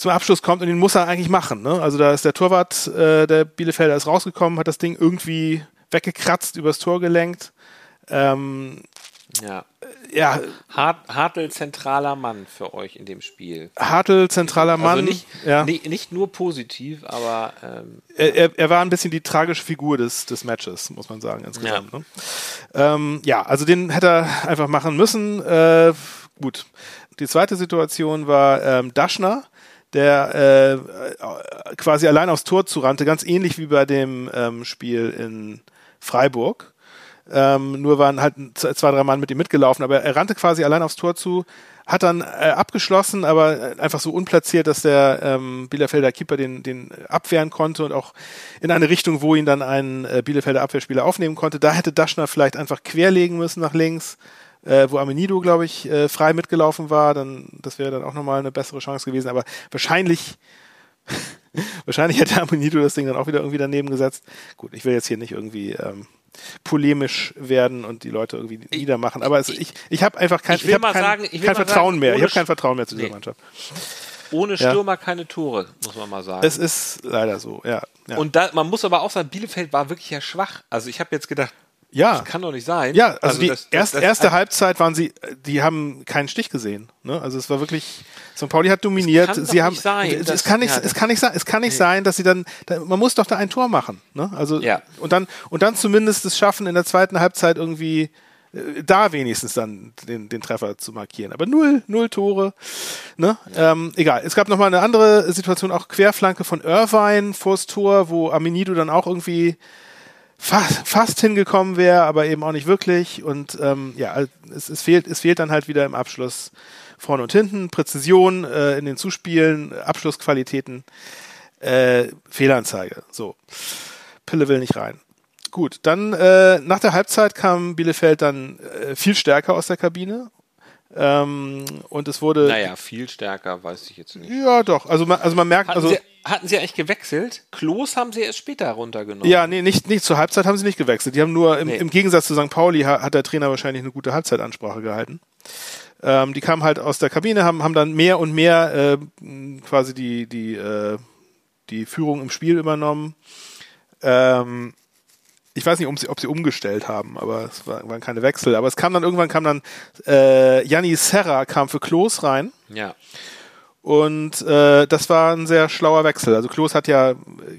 zum Abschluss kommt und den muss er eigentlich machen. Ne? Also da ist der Torwart, äh, der Bielefelder ist rausgekommen, hat das Ding irgendwie weggekratzt, übers Tor gelenkt. Ähm, ja. ja. Hart, Hartl zentraler Mann für euch in dem Spiel. Hartl zentraler also Mann. Also nicht, ja. nicht, nicht nur positiv, aber ähm, er, er, er, war ein bisschen die tragische Figur des, des Matches, muss man sagen, insgesamt. Ja, ne? ähm, ja also den hätte er einfach machen müssen. Äh, gut. Die zweite Situation war ähm, Daschner der äh, quasi allein aufs Tor zurannte, ganz ähnlich wie bei dem ähm, Spiel in Freiburg. Ähm, nur waren halt zwei, drei Mann mit ihm mitgelaufen, aber er rannte quasi allein aufs Tor zu, hat dann äh, abgeschlossen, aber einfach so unplatziert, dass der ähm, Bielefelder Keeper den, den abwehren konnte und auch in eine Richtung, wo ihn dann ein äh, Bielefelder Abwehrspieler aufnehmen konnte. Da hätte Daschner vielleicht einfach querlegen müssen nach links äh, wo Amenido, glaube ich, äh, frei mitgelaufen war, dann das wäre dann auch nochmal eine bessere Chance gewesen. Aber wahrscheinlich, wahrscheinlich hätte Amenido das Ding dann auch wieder irgendwie daneben gesetzt. Gut, ich will jetzt hier nicht irgendwie ähm, polemisch werden und die Leute irgendwie ich, niedermachen. Aber es, ich, ich habe einfach kein, ich ich kein, sagen, kein Vertrauen sagen, mehr. Ich habe kein Vertrauen mehr zu dieser nee. Mannschaft. Ohne Stürmer ja. keine Tore, muss man mal sagen. Es ist leider so, ja. ja. Und da, man muss aber auch sagen, Bielefeld war wirklich ja schwach. Also ich habe jetzt gedacht, ja. Das kann doch nicht sein. Ja, also, also die das, erst, das, erste Halbzeit waren sie, die haben keinen Stich gesehen. Ne? Also es war wirklich, St. Pauli hat dominiert. Sie haben, sein. Es kann nicht, ja, es kann nicht sein, es kann nicht nee. sein, dass sie dann, man muss doch da ein Tor machen. Ne? Also ja. und dann und dann zumindest es schaffen in der zweiten Halbzeit irgendwie äh, da wenigstens dann den, den Treffer zu markieren. Aber null, null Tore. Ne? Ja. Ähm, egal. Es gab nochmal eine andere Situation, auch Querflanke von Irvine vors Tor, wo Aminido dann auch irgendwie fast, fast hingekommen wäre, aber eben auch nicht wirklich. Und ähm, ja, es, es, fehlt, es fehlt dann halt wieder im Abschluss vorne und hinten, Präzision äh, in den Zuspielen, Abschlussqualitäten, äh, Fehlanzeige. So. Pille will nicht rein. Gut, dann äh, nach der Halbzeit kam Bielefeld dann äh, viel stärker aus der Kabine. Ähm, und es wurde. Naja, viel stärker, weiß ich jetzt nicht. Ja, doch. Also man, also man merkt. Hatten, also, sie, hatten sie eigentlich gewechselt? Klos haben sie erst später runtergenommen. Ja, nee, nicht, nicht zur Halbzeit haben sie nicht gewechselt. Die haben nur, im, nee. im Gegensatz zu St. Pauli, hat, hat der Trainer wahrscheinlich eine gute Halbzeitansprache gehalten. Ähm, die kamen halt aus der Kabine, haben, haben dann mehr und mehr äh, quasi die, die, äh, die Führung im Spiel übernommen. Ähm, ich weiß nicht, ob sie, ob sie umgestellt haben, aber es war, waren keine Wechsel. Aber es kam dann irgendwann kam dann äh, Janni Serra kam für Klos rein. Ja. Und äh, das war ein sehr schlauer Wechsel. Also Klos hat ja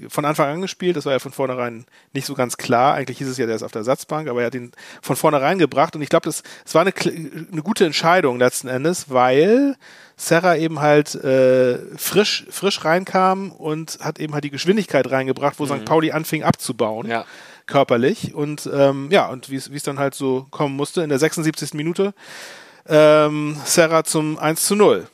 von Anfang an gespielt, das war ja von vornherein nicht so ganz klar. Eigentlich hieß es ja, der ist auf der Ersatzbank, aber er hat ihn von vornherein gebracht. Und ich glaube, das, das war eine, eine gute Entscheidung letzten Endes, weil Serra eben halt äh, frisch, frisch reinkam und hat eben halt die Geschwindigkeit reingebracht, wo mhm. St. Pauli anfing abzubauen. Ja körperlich. Und ähm, ja, und wie es dann halt so kommen musste, in der 76. Minute ähm, Serra zum 1 zu 0.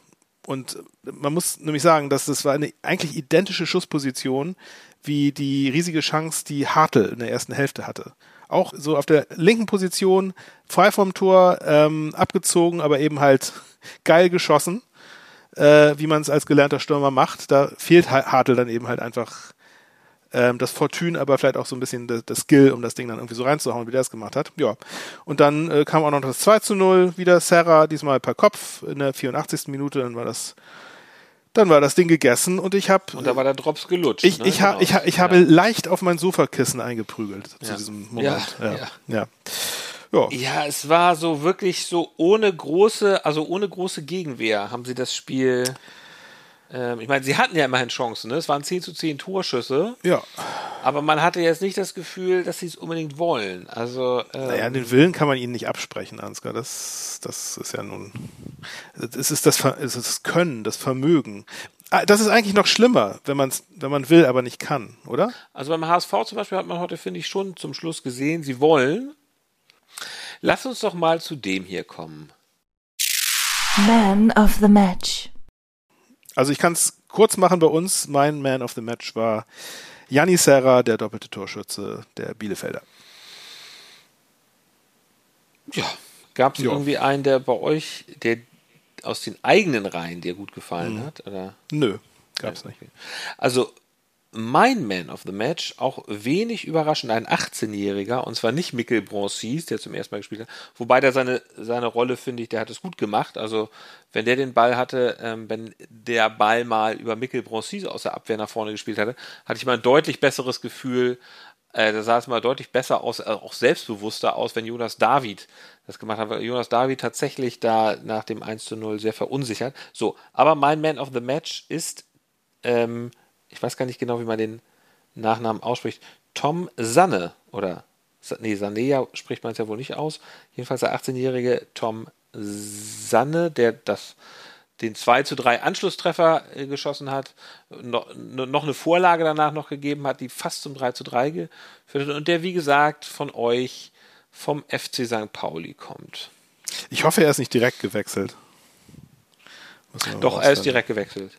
Und man muss nämlich sagen, dass das war eine eigentlich identische Schussposition wie die riesige Chance, die Hartl in der ersten Hälfte hatte. Auch so auf der linken Position, frei vom Tor, ähm, abgezogen, aber eben halt geil geschossen, äh, wie man es als gelernter Stürmer macht. Da fehlt Hartl dann eben halt einfach ähm, das Fortune, aber vielleicht auch so ein bisschen das, das, Skill, um das Ding dann irgendwie so reinzuhauen, wie der es gemacht hat. Ja. Und dann äh, kam auch noch das 2 zu 0, wieder Serra, diesmal per Kopf in der 84. Minute, dann war das dann war das Ding gegessen und ich habe und da war der Drops gelutscht. Ich, ne? ich, ha, genau. ich, ich, habe leicht auf mein Sofakissen eingeprügelt ja. zu diesem Moment. Ja, ja. ja. Ja. ja, es war so wirklich so ohne große, also ohne große Gegenwehr haben sie das Spiel ähm, ich meine, sie hatten ja immerhin Chancen, ne? Es waren 10 zu 10 Torschüsse. Ja. Aber man hatte jetzt nicht das Gefühl, dass sie es unbedingt wollen. Also. Ähm, naja, den Willen kann man ihnen nicht absprechen, Ansgar. Das, das ist ja nun. Es ist das, es ist das Können, das Vermögen. Ah, das ist eigentlich noch schlimmer, wenn, man's, wenn man will, aber nicht kann, oder? Also beim HSV zum Beispiel hat man heute, finde ich, schon zum Schluss gesehen, sie wollen. Lass uns doch mal zu dem hier kommen. Man of the Match. Also ich kann es kurz machen bei uns. Mein Man of the Match war Janni Serra, der doppelte Torschütze der Bielefelder. Ja, gab es irgendwie einen, der bei euch, der aus den eigenen Reihen dir gut gefallen mhm. hat? Oder? Nö, gab es nicht. Also mein Man of the Match, auch wenig überraschend, ein 18-Jähriger, und zwar nicht Mikkel Broncis, der zum ersten Mal gespielt hat, wobei der seine, seine Rolle, finde ich, der hat es gut gemacht. Also, wenn der den Ball hatte, ähm, wenn der Ball mal über Mikkel Broncis aus der Abwehr nach vorne gespielt hatte, hatte ich mal ein deutlich besseres Gefühl, äh, da sah es mal deutlich besser aus, äh, auch selbstbewusster aus, wenn Jonas David das gemacht hat, weil Jonas David tatsächlich da nach dem 1 zu 0 sehr verunsichert. So, aber mein Man of the Match ist, ähm, ich weiß gar nicht genau, wie man den Nachnamen ausspricht, Tom Sanne oder nee, Sanea spricht man es ja wohl nicht aus. Jedenfalls der 18-jährige Tom Sanne, der das den 2 zu 3 Anschlusstreffer äh, geschossen hat, noch, noch eine Vorlage danach noch gegeben hat, die fast zum 3 zu 3 geführt hat und der, wie gesagt, von euch vom FC St. Pauli kommt. Ich hoffe, er ist nicht direkt gewechselt. Doch, er ist direkt gewechselt.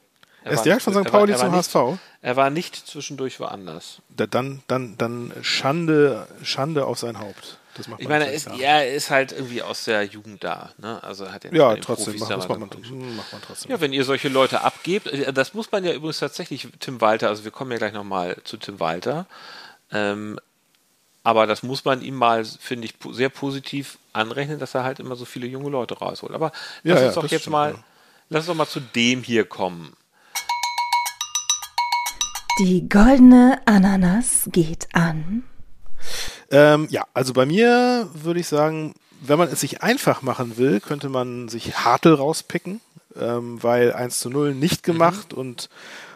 Er, ist direkt von St. Pauli zum HSV? Er war nicht zwischendurch woanders. Dann, dann, dann Schande, Schande auf sein Haupt. ich meine, er ist, ja, er ist halt irgendwie aus der Jugend da. Ne? Also hat er ja trotzdem, macht, das macht, man, macht man trotzdem. Ja, wenn ihr solche Leute abgebt, äh, das muss man ja übrigens tatsächlich, Tim Walter, also wir kommen ja gleich nochmal zu Tim Walter, ähm, aber das muss man ihm mal, finde ich, sehr positiv anrechnen, dass er halt immer so viele junge Leute rausholt. Aber lass ja, uns ja, doch jetzt stimmt, mal, lass uns doch mal zu dem hier kommen. Die goldene Ananas geht an. Ähm, ja, also bei mir würde ich sagen, wenn man es sich einfach machen will, könnte man sich Hartl rauspicken, ähm, weil 1 zu 0 nicht mhm. gemacht mhm. und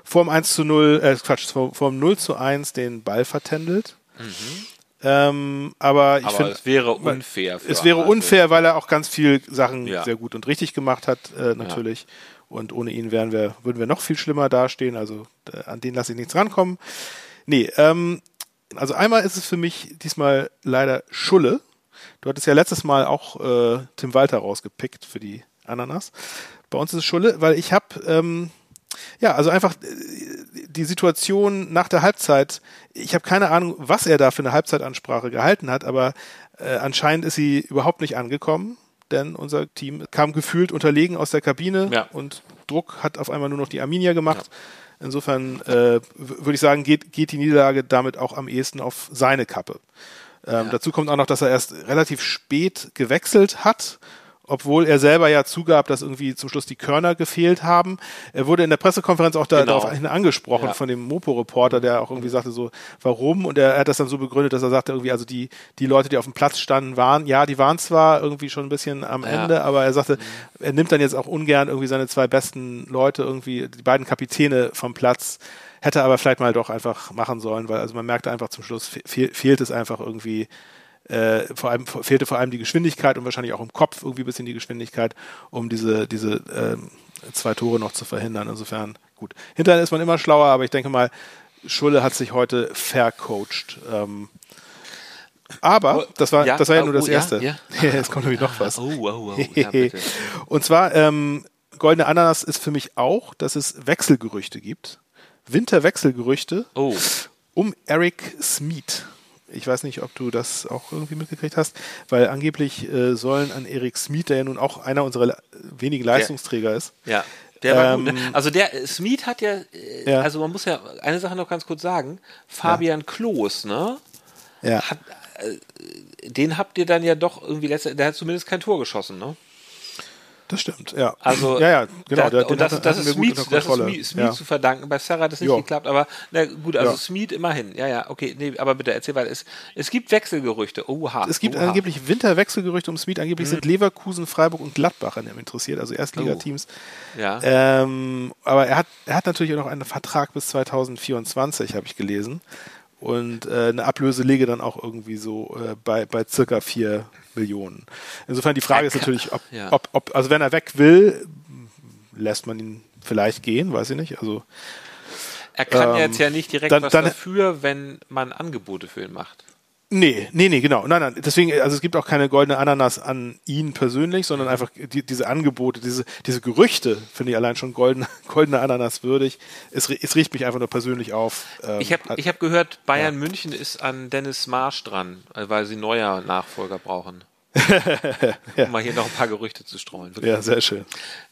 vorm 1 zu 0, äh, Quatsch, vorm, vorm 0 zu 1 den Ball vertändelt. Mhm. Ähm, aber ich finde, es wäre unfair. es wäre unfair, weil er auch ganz viel Sachen ja. sehr gut und richtig gemacht hat, äh, natürlich. Ja. Und ohne ihn wären wir, würden wir noch viel schlimmer dastehen. Also äh, an den lasse ich nichts rankommen. Nee, ähm, also einmal ist es für mich diesmal leider Schulle. Du hattest ja letztes Mal auch äh, Tim Walter rausgepickt für die Ananas. Bei uns ist es Schulle, weil ich habe ähm, ja, also einfach äh, die Situation nach der Halbzeit. Ich habe keine Ahnung, was er da für eine Halbzeitansprache gehalten hat, aber äh, anscheinend ist sie überhaupt nicht angekommen denn unser Team kam gefühlt unterlegen aus der Kabine ja. und Druck hat auf einmal nur noch die Arminia gemacht. Ja. Insofern äh, würde ich sagen, geht, geht die Niederlage damit auch am ehesten auf seine Kappe. Ähm, ja. Dazu kommt auch noch, dass er erst relativ spät gewechselt hat obwohl er selber ja zugab, dass irgendwie zum Schluss die Körner gefehlt haben. Er wurde in der Pressekonferenz auch da, genau. darauf angesprochen ja. von dem Mopo-Reporter, der auch irgendwie sagte so, warum? Und er, hat das dann so begründet, dass er sagte irgendwie, also die, die Leute, die auf dem Platz standen, waren, ja, die waren zwar irgendwie schon ein bisschen am ja. Ende, aber er sagte, er nimmt dann jetzt auch ungern irgendwie seine zwei besten Leute, irgendwie die beiden Kapitäne vom Platz, hätte aber vielleicht mal doch einfach machen sollen, weil also man merkte einfach zum Schluss, fe fehlt es einfach irgendwie äh, vor allem fehlte vor allem die Geschwindigkeit und wahrscheinlich auch im Kopf irgendwie ein bisschen die Geschwindigkeit, um diese, diese ähm, zwei Tore noch zu verhindern. Insofern, gut. Hinterher ist man immer schlauer, aber ich denke mal, Schulle hat sich heute vercoacht. Ähm, aber oh, das war, ja, das war ja nur das oh, Erste. Ja, ja. Jetzt kommt nämlich noch was. Oh, oh, oh. Und zwar, ähm, Goldene Ananas ist für mich auch, dass es Wechselgerüchte gibt. Winterwechselgerüchte oh. um Eric Smeet. Ich weiß nicht, ob du das auch irgendwie mitgekriegt hast, weil angeblich äh, sollen an Erik Smith, der ja nun auch einer unserer wenigen Leistungsträger der, ist. Ja. Der war ähm, gut, ne? Ähm, Also der Smith hat ja, äh, ja, also man muss ja eine Sache noch ganz kurz sagen, Fabian ja. Klos, ne? Ja. Hat, äh, den habt ihr dann ja doch irgendwie letzte, der hat zumindest kein Tor geschossen, ne? Das stimmt, ja. Also, ja, ja, genau. Da, und das, das, ist Smith, das ist Smith ja. zu verdanken. Bei Sarah hat das nicht jo. geklappt, aber na gut, also ja. Smith immerhin. Ja, ja, okay, nee, aber bitte erzähl weiter. Es, es gibt Wechselgerüchte. Oha. Es gibt Oha. angeblich Winterwechselgerüchte um Smith. Angeblich hm. sind Leverkusen, Freiburg und Gladbach an ihm interessiert, also Erstligateams. Oh. Ja. Ähm, aber er hat, er hat natürlich auch noch einen Vertrag bis 2024, habe ich gelesen und äh, eine Ablöse lege dann auch irgendwie so äh, bei, bei circa vier Millionen. Insofern die Frage ist natürlich, ob, ja. ob, ob, also wenn er weg will, lässt man ihn vielleicht gehen, weiß ich nicht. Also er kann ähm, jetzt ja nicht direkt dann, was dann, dafür, wenn man Angebote für ihn macht. Nee, nee, nee, genau. Nein, nein. Deswegen, also es gibt auch keine goldene Ananas an ihn persönlich, sondern einfach die, diese Angebote, diese, diese Gerüchte finde ich allein schon goldene, goldene Ananas würdig. Es, es riecht mich einfach nur persönlich auf. Ähm, ich habe ich hab gehört, Bayern ja. München ist an Dennis Marsch dran, weil sie neuer Nachfolger brauchen. ja. Um mal hier noch ein paar Gerüchte zu streuen. Wirklich. Ja, sehr schön.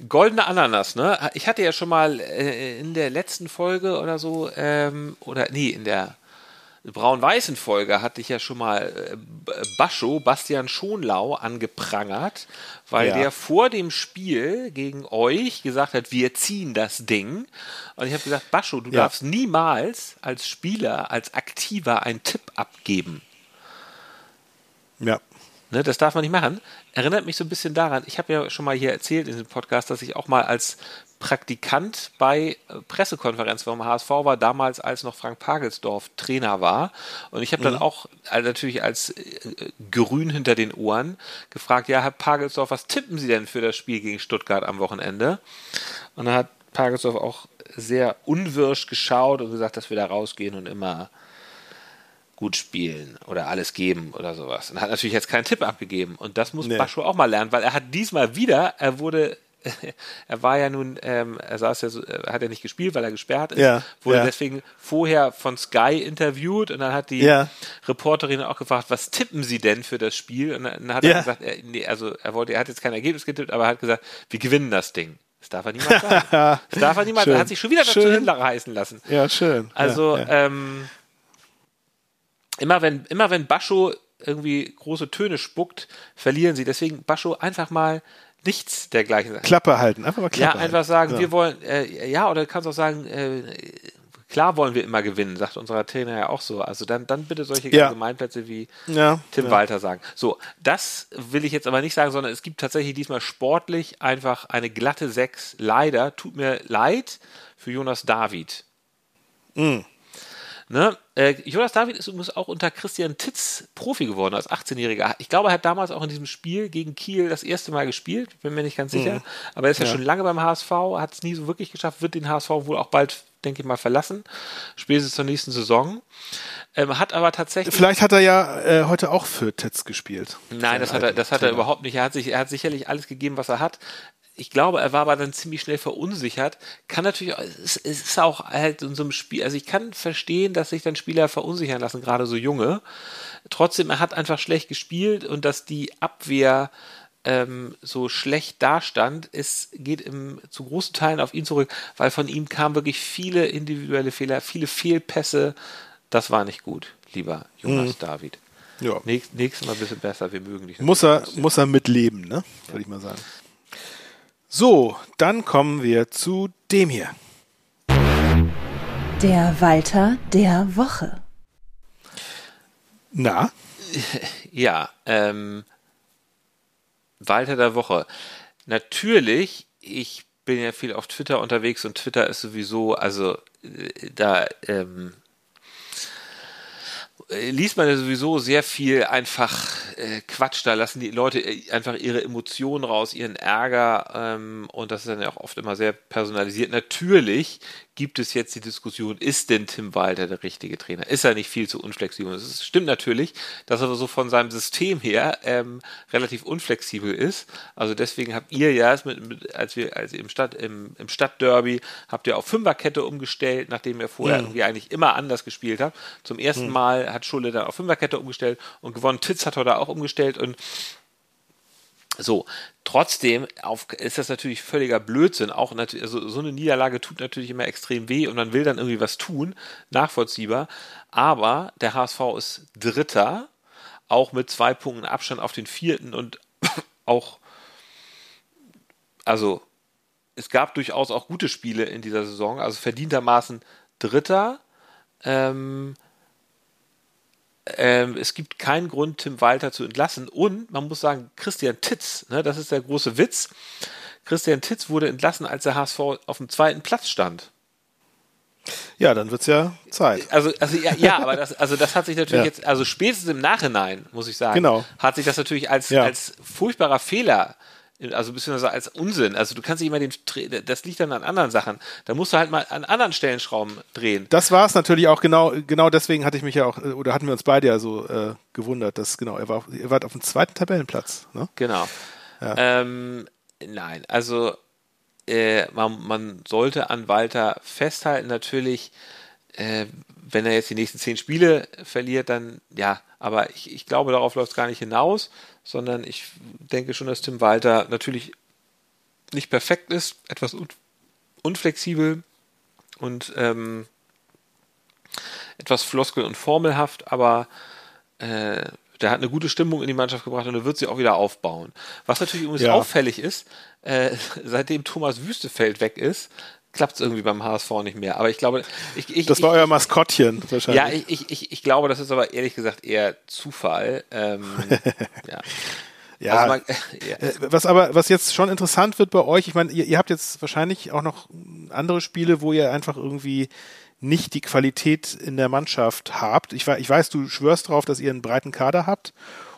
Goldene Ananas, ne? Ich hatte ja schon mal äh, in der letzten Folge oder so, ähm, oder nee, in der braun-weißen Folge hatte ich ja schon mal äh, Bascho, Bastian Schonlau, angeprangert, weil ja. der vor dem Spiel gegen euch gesagt hat, wir ziehen das Ding. Und ich habe gesagt, Bascho, du ja. darfst niemals als Spieler, als Aktiver einen Tipp abgeben. Ja. Ne, das darf man nicht machen. Erinnert mich so ein bisschen daran, ich habe ja schon mal hier erzählt in diesem Podcast, dass ich auch mal als Praktikant bei äh, Pressekonferenz vom HSV war, damals als noch Frank Pagelsdorf Trainer war. Und ich habe dann mhm. auch also natürlich als äh, Grün hinter den Ohren gefragt, ja, Herr Pagelsdorf, was tippen Sie denn für das Spiel gegen Stuttgart am Wochenende? Und dann hat Pagelsdorf auch sehr unwirsch geschaut und gesagt, dass wir da rausgehen und immer gut spielen oder alles geben oder sowas. Und hat natürlich jetzt keinen Tipp abgegeben. Und das muss nee. Bascho auch mal lernen, weil er hat diesmal wieder, er wurde er war ja nun, ähm, er saß ja, so, äh, hat er nicht gespielt, weil er gesperrt ist, ja, wurde ja. deswegen vorher von Sky interviewt und dann hat die ja. Reporterin auch gefragt, was tippen Sie denn für das Spiel? Und dann hat er gesagt, er, nee, also er wollte, er hat jetzt kein Ergebnis getippt, aber er hat gesagt, wir gewinnen das Ding. Das darf er niemals sagen. das darf er niemals, er hat sich schon wieder dazu Hinlacher heißen lassen. Ja, schön. Also, ähm, immer wenn, immer wenn Bascho irgendwie große Töne spuckt, verlieren sie. Deswegen Bascho einfach mal nichts dergleichen sagen. Klappe halten, einfach mal Klappe Ja, einfach sagen, ja. wir wollen, äh, ja, oder du kannst auch sagen, äh, klar wollen wir immer gewinnen, sagt unser Trainer ja auch so. Also dann, dann bitte solche ja. Gemeinplätze wie ja, Tim ja. Walter sagen. So, das will ich jetzt aber nicht sagen, sondern es gibt tatsächlich diesmal sportlich einfach eine glatte Sechs. Leider, tut mir leid für Jonas David. Mhm. Ne? Äh, Jonas David ist übrigens auch unter Christian Titz Profi geworden als 18-Jähriger. Ich glaube, er hat damals auch in diesem Spiel gegen Kiel das erste Mal gespielt, bin mir nicht ganz sicher. Mhm. Aber er ist ja, ja, schon lange beim HSV, hat es nie so wirklich geschafft, wird den HSV wohl auch bald, denke ich mal, verlassen. Spätestens zur nächsten Saison. Ähm, hat aber tatsächlich. Vielleicht hat er ja äh, heute auch für Titz gespielt. Nein, das hat er, das hat er überhaupt nicht. Er hat sich, er hat sicherlich alles gegeben, was er hat ich glaube, er war aber dann ziemlich schnell verunsichert. Kann natürlich, es, ist auch halt in so einem Spiel, also ich kann verstehen, dass sich dann Spieler verunsichern lassen, gerade so junge. Trotzdem, er hat einfach schlecht gespielt und dass die Abwehr ähm, so schlecht dastand, es geht im, zu großen Teilen auf ihn zurück, weil von ihm kamen wirklich viele individuelle Fehler, viele Fehlpässe. Das war nicht gut, lieber Jonas mhm. David. Ja. Nächst, nächstes Mal ein bisschen besser, wir mögen dich. Muss er, muss er mitleben, ne? Würde ja. ich mal sagen. So, dann kommen wir zu dem hier. Der Walter der Woche. Na? Ja, ähm, Walter der Woche. Natürlich, ich bin ja viel auf Twitter unterwegs und Twitter ist sowieso, also äh, da ähm, äh, liest man ja sowieso sehr viel einfach äh, Quatsch. Da lassen die Leute äh, einfach ihre Emotionen raus, ihren Ärger ähm, und das ist dann ja auch oft immer sehr personalisiert. Natürlich gibt es jetzt die Diskussion, ist denn Tim Walter der richtige Trainer? Ist er nicht viel zu unflexibel? Es stimmt natürlich, dass er so von seinem System her ähm, relativ unflexibel ist. Also deswegen habt ihr ja, mit, mit, als wir als im, Stadt, im, im Stadtderby, habt ihr auf Fünferkette umgestellt, nachdem ihr vorher mhm. irgendwie eigentlich immer anders gespielt habt. Zum ersten mhm. Mal hat Schulle dann auf Fünferkette umgestellt und gewonnen. Titz hat er auch umgestellt und so, trotzdem auf, ist das natürlich völliger Blödsinn. Auch natürlich, also so eine Niederlage tut natürlich immer extrem weh und man will dann irgendwie was tun, nachvollziehbar. Aber der HSV ist Dritter, auch mit zwei Punkten Abstand auf den vierten und auch, also es gab durchaus auch gute Spiele in dieser Saison, also verdientermaßen Dritter. Ähm, ähm, es gibt keinen Grund, Tim Walter zu entlassen. Und man muss sagen, Christian Titz, ne, das ist der große Witz. Christian Titz wurde entlassen, als der HSV auf dem zweiten Platz stand. Ja, dann wird es ja Zeit. Also, also ja, ja, aber das, also das hat sich natürlich ja. jetzt, also spätestens im Nachhinein, muss ich sagen, genau. hat sich das natürlich als, ja. als furchtbarer Fehler also beziehungsweise als Unsinn. Also du kannst nicht immer den, das liegt dann an anderen Sachen. Da musst du halt mal an anderen Stellen Schrauben drehen. Das war es natürlich auch genau, genau deswegen hatte ich mich ja auch, oder hatten wir uns beide ja so äh, gewundert, dass genau, er war, er war auf dem zweiten Tabellenplatz. Ne? Genau. Ja. Ähm, nein, also äh, man, man sollte an Walter festhalten, natürlich, äh, wenn er jetzt die nächsten zehn Spiele verliert, dann ja, aber ich, ich glaube, darauf läuft es gar nicht hinaus sondern ich denke schon, dass Tim Walter natürlich nicht perfekt ist, etwas un unflexibel und ähm, etwas floskel- und formelhaft, aber äh, der hat eine gute Stimmung in die Mannschaft gebracht und er wird sie auch wieder aufbauen. Was natürlich übrigens ja. auffällig ist, äh, seitdem Thomas Wüstefeld weg ist, klappt es irgendwie beim HSV nicht mehr. Aber ich glaube, ich, ich, das war ich, euer Maskottchen wahrscheinlich. Ja, ich, ich, ich, glaube, das ist aber ehrlich gesagt eher Zufall. Ähm, ja. Ja, also man, ja, äh, was aber, was jetzt schon interessant wird bei euch, ich meine, ihr, ihr habt jetzt wahrscheinlich auch noch andere Spiele, wo ihr einfach irgendwie nicht die Qualität in der Mannschaft habt. Ich, ich weiß, du schwörst darauf, dass ihr einen breiten Kader habt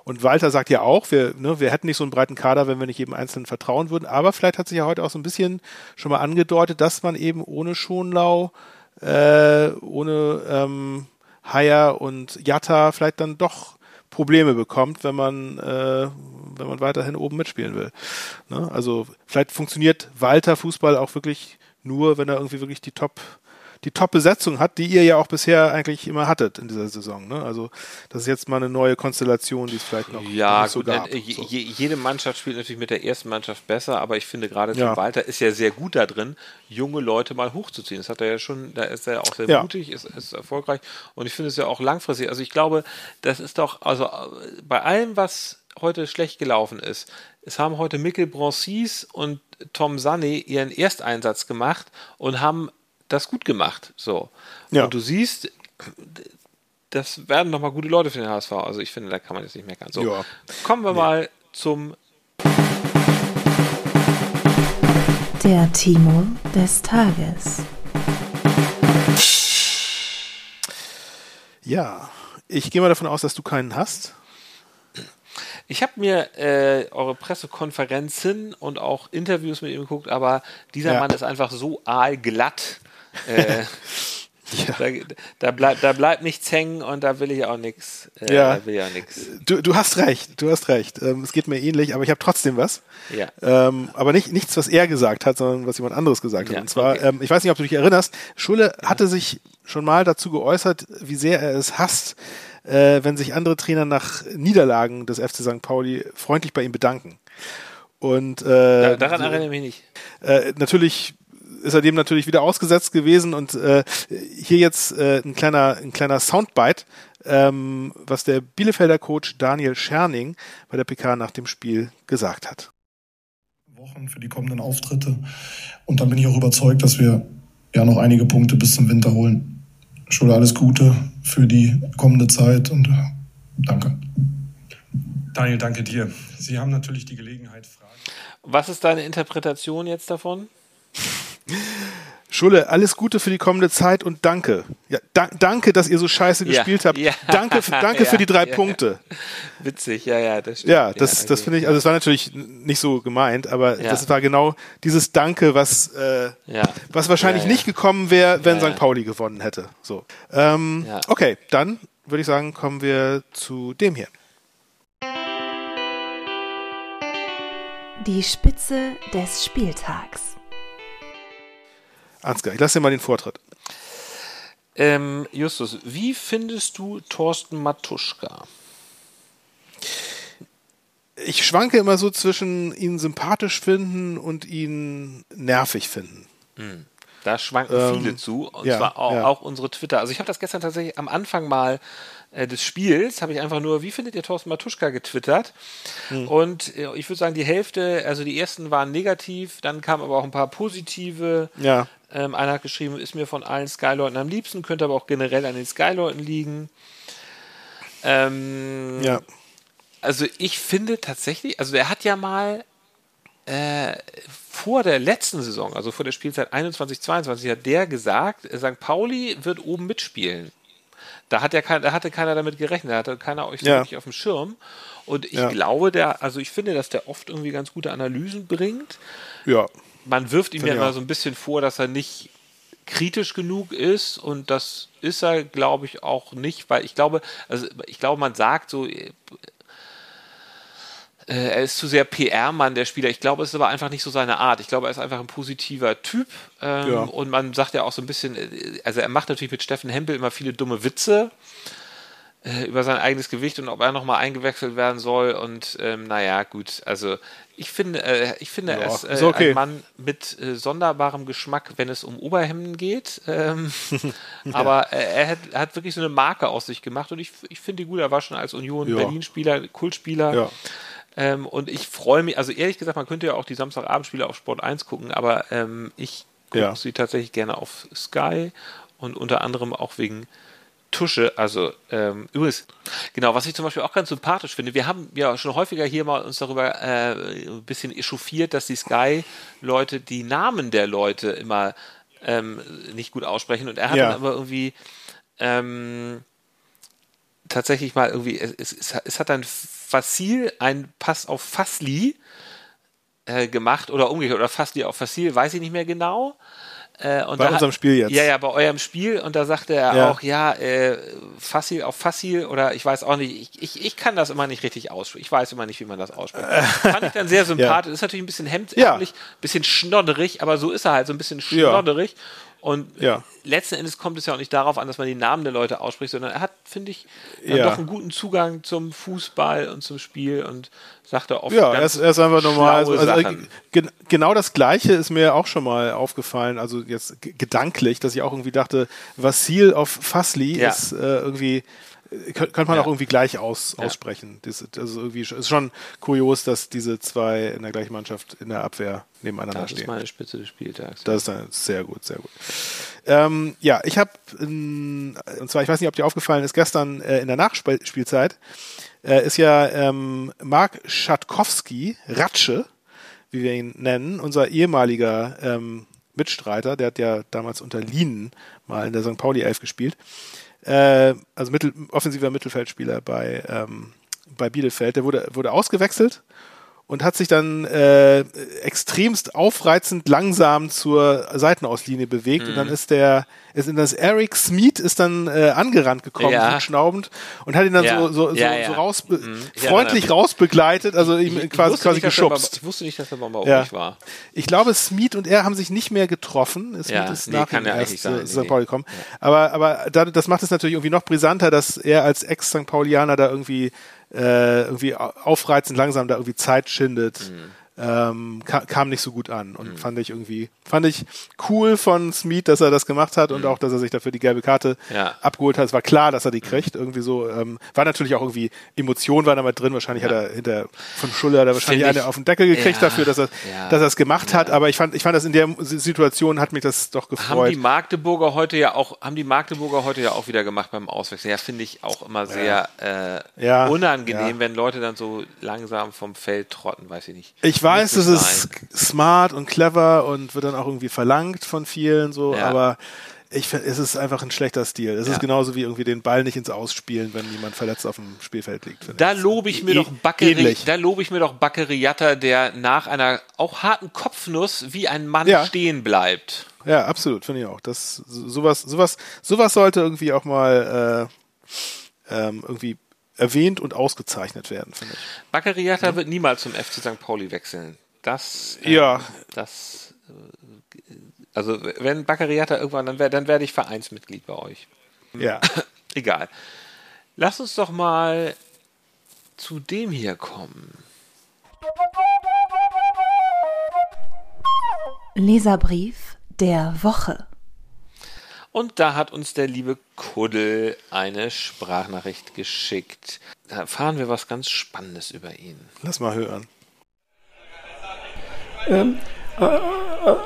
und Walter sagt ja auch, wir, ne, wir hätten nicht so einen breiten Kader, wenn wir nicht jedem Einzelnen vertrauen würden. Aber vielleicht hat sich ja heute auch so ein bisschen schon mal angedeutet, dass man eben ohne Schonlau, äh, ohne ähm, Haier und Jatta vielleicht dann doch Probleme bekommt, wenn man, äh, wenn man weiterhin oben mitspielen will. Ne? Also vielleicht funktioniert Walter Fußball auch wirklich nur, wenn er irgendwie wirklich die Top die Top-Besetzung hat, die ihr ja auch bisher eigentlich immer hattet in dieser Saison. Ne? Also das ist jetzt mal eine neue Konstellation, die es vielleicht noch, ja, noch so gut, gab. Äh, so. jede Mannschaft spielt natürlich mit der ersten Mannschaft besser, aber ich finde gerade ja. Walter ist ja sehr gut da drin, junge Leute mal hochzuziehen. Das hat er ja schon, da ist er auch sehr ja. mutig, ist, ist erfolgreich und ich finde es ja auch langfristig. Also ich glaube, das ist doch, also bei allem, was heute schlecht gelaufen ist. Es haben heute Mikkel Broncis und Tom Sanne ihren Ersteinsatz gemacht und haben das gut gemacht. So. Ja. Und du siehst, das werden nochmal gute Leute für den HSV. Also ich finde, da kann man jetzt nicht meckern. So, ja. kommen wir nee. mal zum der Timo des Tages. Ja, ich gehe mal davon aus, dass du keinen hast. Ich habe mir äh, eure Pressekonferenzen und auch Interviews mit ihm geguckt, aber dieser ja. Mann ist einfach so aalglatt. Äh, ja. Da, da, bleibt, da bleibt nichts hängen und da will ich auch nichts. Äh, ja. ja du, du hast recht, du hast recht. Ähm, es geht mir ähnlich, aber ich habe trotzdem was. Ja. Ähm, aber nicht nichts, was er gesagt hat, sondern was jemand anderes gesagt hat. Ja, und zwar, okay. ähm, ich weiß nicht, ob du dich erinnerst, Schulle hatte sich schon mal dazu geäußert, wie sehr er es hasst, äh, wenn sich andere Trainer nach Niederlagen des FC St. Pauli freundlich bei ihm bedanken. Und äh, daran erinnere ich mich nicht. Äh, natürlich ist er dem natürlich wieder ausgesetzt gewesen und äh, hier jetzt äh, ein kleiner ein kleiner Soundbite, ähm, was der Bielefelder Coach Daniel Scherning bei der PK nach dem Spiel gesagt hat. Wochen für die kommenden Auftritte und dann bin ich auch überzeugt, dass wir ja noch einige Punkte bis zum Winter holen. Schule alles Gute für die kommende Zeit und danke. Daniel, danke dir. Sie haben natürlich die Gelegenheit, Fragen. Was ist deine Interpretation jetzt davon? Schulle, alles Gute für die kommende Zeit und danke. Ja, da, danke, dass ihr so scheiße ja, gespielt habt. Ja. Danke, danke für die drei Punkte. Witzig, ja, ja, das stimmt. Ja, das, okay. das finde ich, also es war natürlich nicht so gemeint, aber das war genau dieses Danke, was, äh, was wahrscheinlich nicht gekommen wäre, wenn St. Pauli gewonnen hätte. So. Ähm, Okay, dann würde ich sagen, kommen wir zu dem hier. Die Spitze des Spieltags. Ansgar, ich lasse dir mal den Vortritt. Ähm, Justus, wie findest du Thorsten Matuschka? Ich schwanke immer so zwischen ihn sympathisch finden und ihn nervig finden. Hm. Da schwanken ähm, viele zu, und ja, zwar auch, ja. auch, unsere Twitter. Also ich habe das gestern tatsächlich am Anfang mal äh, des Spiels, habe ich einfach nur, wie findet ihr Thorsten Matuschka getwittert? Hm. Und äh, ich würde sagen, die Hälfte, also die ersten waren negativ, dann kamen aber auch ein paar positive. Ja. Ähm, einer hat geschrieben, ist mir von allen Skyleuten am liebsten, könnte aber auch generell an den Skyleuten liegen. Ähm, ja. Also ich finde tatsächlich, also er hat ja mal äh, vor der letzten Saison, also vor der Spielzeit 21, 22, hat der gesagt, St. Pauli wird oben mitspielen. Da, hat er kein, da hatte keiner damit gerechnet, da hatte keiner euch so ja. wirklich auf dem Schirm. Und ich ja. glaube, der, also ich finde, dass der oft irgendwie ganz gute Analysen bringt. Ja man wirft ihm ja immer so ein bisschen vor, dass er nicht kritisch genug ist und das ist er, glaube ich, auch nicht, weil ich glaube, also ich glaube, man sagt so, äh, er ist zu sehr PR-Mann, der Spieler. Ich glaube, es ist aber einfach nicht so seine Art. Ich glaube, er ist einfach ein positiver Typ. Ähm, ja. Und man sagt ja auch so ein bisschen, äh, also er macht natürlich mit Steffen Hempel immer viele dumme Witze äh, über sein eigenes Gewicht und ob er nochmal eingewechselt werden soll. Und ähm, naja, gut, also ich finde, äh, ich finde, ja, er ist, äh, okay. ein Mann mit äh, sonderbarem Geschmack, wenn es um Oberhemden geht. Ähm, ja. Aber äh, er hat, er, hat, wirklich so eine Marke aus sich gemacht und ich, ich finde die gut. Er war schon als Union ja. Berlin-Spieler, Kultspieler. Ja. Ähm, und ich freue mich, also ehrlich gesagt, man könnte ja auch die Samstagabendspiele auf Sport 1 gucken, aber ähm, ich gucke sie tatsächlich gerne auf Sky und unter anderem auch wegen Tusche, also ähm, übrigens, genau, was ich zum Beispiel auch ganz sympathisch finde, wir haben ja schon häufiger hier mal uns darüber äh, ein bisschen echauffiert, dass die Sky-Leute die Namen der Leute immer ähm, nicht gut aussprechen und er hat ja. dann aber irgendwie ähm, tatsächlich mal irgendwie, es, es, es hat dann Facil ein Pass auf Fasli äh, gemacht oder umgekehrt oder Fasli auf Facil, weiß ich nicht mehr genau. Äh, bei unserem hat, Spiel jetzt. Ja, ja, bei eurem Spiel. Und da sagte er ja. auch, ja, äh, Fassil auf Fassil oder ich weiß auch nicht, ich, ich, ich kann das immer nicht richtig aussprechen. Ich weiß immer nicht, wie man das ausspricht. Fand ich dann sehr sympathisch. Ja. Ist natürlich ein bisschen hemdsärmlich, ja. bisschen schnodderig, aber so ist er halt, so ein bisschen schnodderig. Und ja. letzten Endes kommt es ja auch nicht darauf an, dass man die Namen der Leute ausspricht, sondern er hat, finde ich, ja. doch einen guten Zugang zum Fußball und zum Spiel und sagt er oft. Ja, er ist, er ist einfach normal. Also, also ge genau das Gleiche ist mir auch schon mal aufgefallen, also jetzt gedanklich, dass ich auch irgendwie dachte, Vassil auf Fasli ja. ist äh, irgendwie könnte man ja. auch irgendwie gleich aus, aussprechen. Das, das ist irgendwie ist schon kurios, dass diese zwei in der gleichen Mannschaft in der Abwehr nebeneinander stehen. Das ist meine Spitze des Spieltags. Das ist dann sehr gut, sehr gut. Ähm, ja, ich habe, und zwar, ich weiß nicht, ob dir aufgefallen ist, gestern äh, in der Nachspielzeit äh, ist ja ähm, Mark Schatkowski, Ratsche, wie wir ihn nennen, unser ehemaliger ähm, Mitstreiter, der hat ja damals unter Lienen mal in der St. Pauli 11 gespielt äh, also Mittel, offensiver Mittelfeldspieler bei, ähm, bei Bielefeld. Der wurde, wurde ausgewechselt und hat sich dann äh, extremst aufreizend langsam zur Seitenauslinie bewegt mhm. und dann ist der ist in das Eric Smeet ist dann äh, angerannt gekommen, ja. schnaubend und hat ihn dann ja. so, so, ja, so, so raus, mhm. freundlich rausbegleitet, also ihm ich, quasi, quasi nicht, geschubst. ich wusste nicht, dass er bei euch war. Ich glaube, Smeet und er haben sich nicht mehr getroffen. Smeet ist nee, nach ihm erst sein, St. Pauli gekommen. Aber, aber da, das macht es natürlich irgendwie noch brisanter, dass er als Ex-St. Paulianer da irgendwie äh, irgendwie aufreizend langsam da irgendwie Zeit schindet. Mhm ähm, ka kam nicht so gut an und mhm. fand ich irgendwie fand ich cool von Smith, dass er das gemacht hat mhm. und auch, dass er sich dafür die gelbe Karte ja. abgeholt hat. Es war klar, dass er die kriegt. Irgendwie so ähm, war natürlich auch irgendwie Emotion war da mal drin. Wahrscheinlich ja. hat er hinter von Schuller hat er wahrscheinlich eine auf den Deckel gekriegt ja, dafür, dass er dass er es gemacht hat. Aber ich fand ich fand das in der Situation hat mich das doch gefreut. Haben die Magdeburger heute ja auch haben die Magdeburger heute ja auch wieder gemacht beim Auswechseln. Ja, finde ich auch immer sehr äh, unangenehm, wenn Leute dann so langsam vom Feld trotten. Weiß ich nicht. Ich weiß, es ist smart und clever und wird dann auch irgendwie verlangt von vielen so, ja. aber ich finde, es ist einfach ein schlechter Stil. Es ja. ist genauso wie irgendwie den Ball nicht ins Ausspielen, wenn jemand verletzt auf dem Spielfeld liegt. Da lobe ich mir e doch Bakkeri, da lobe ich mir doch Bakkeriatta, der nach einer auch harten Kopfnuss wie ein Mann ja. stehen bleibt. Ja, absolut, finde ich auch. Das sowas, sowas, sowas sollte irgendwie auch mal äh, ähm, irgendwie erwähnt und ausgezeichnet werden, finde ich. Baccariata ja. wird niemals zum FC St. Pauli wechseln. Das, äh, ja. das, äh, also wenn Baccariata irgendwann, dann, wär, dann werde ich Vereinsmitglied bei euch. Ja. Egal. Lass uns doch mal zu dem hier kommen. Leserbrief der Woche. Und da hat uns der liebe Kuddel eine Sprachnachricht geschickt. Da erfahren wir was ganz Spannendes über ihn. Lass mal hören. Ähm, äh, äh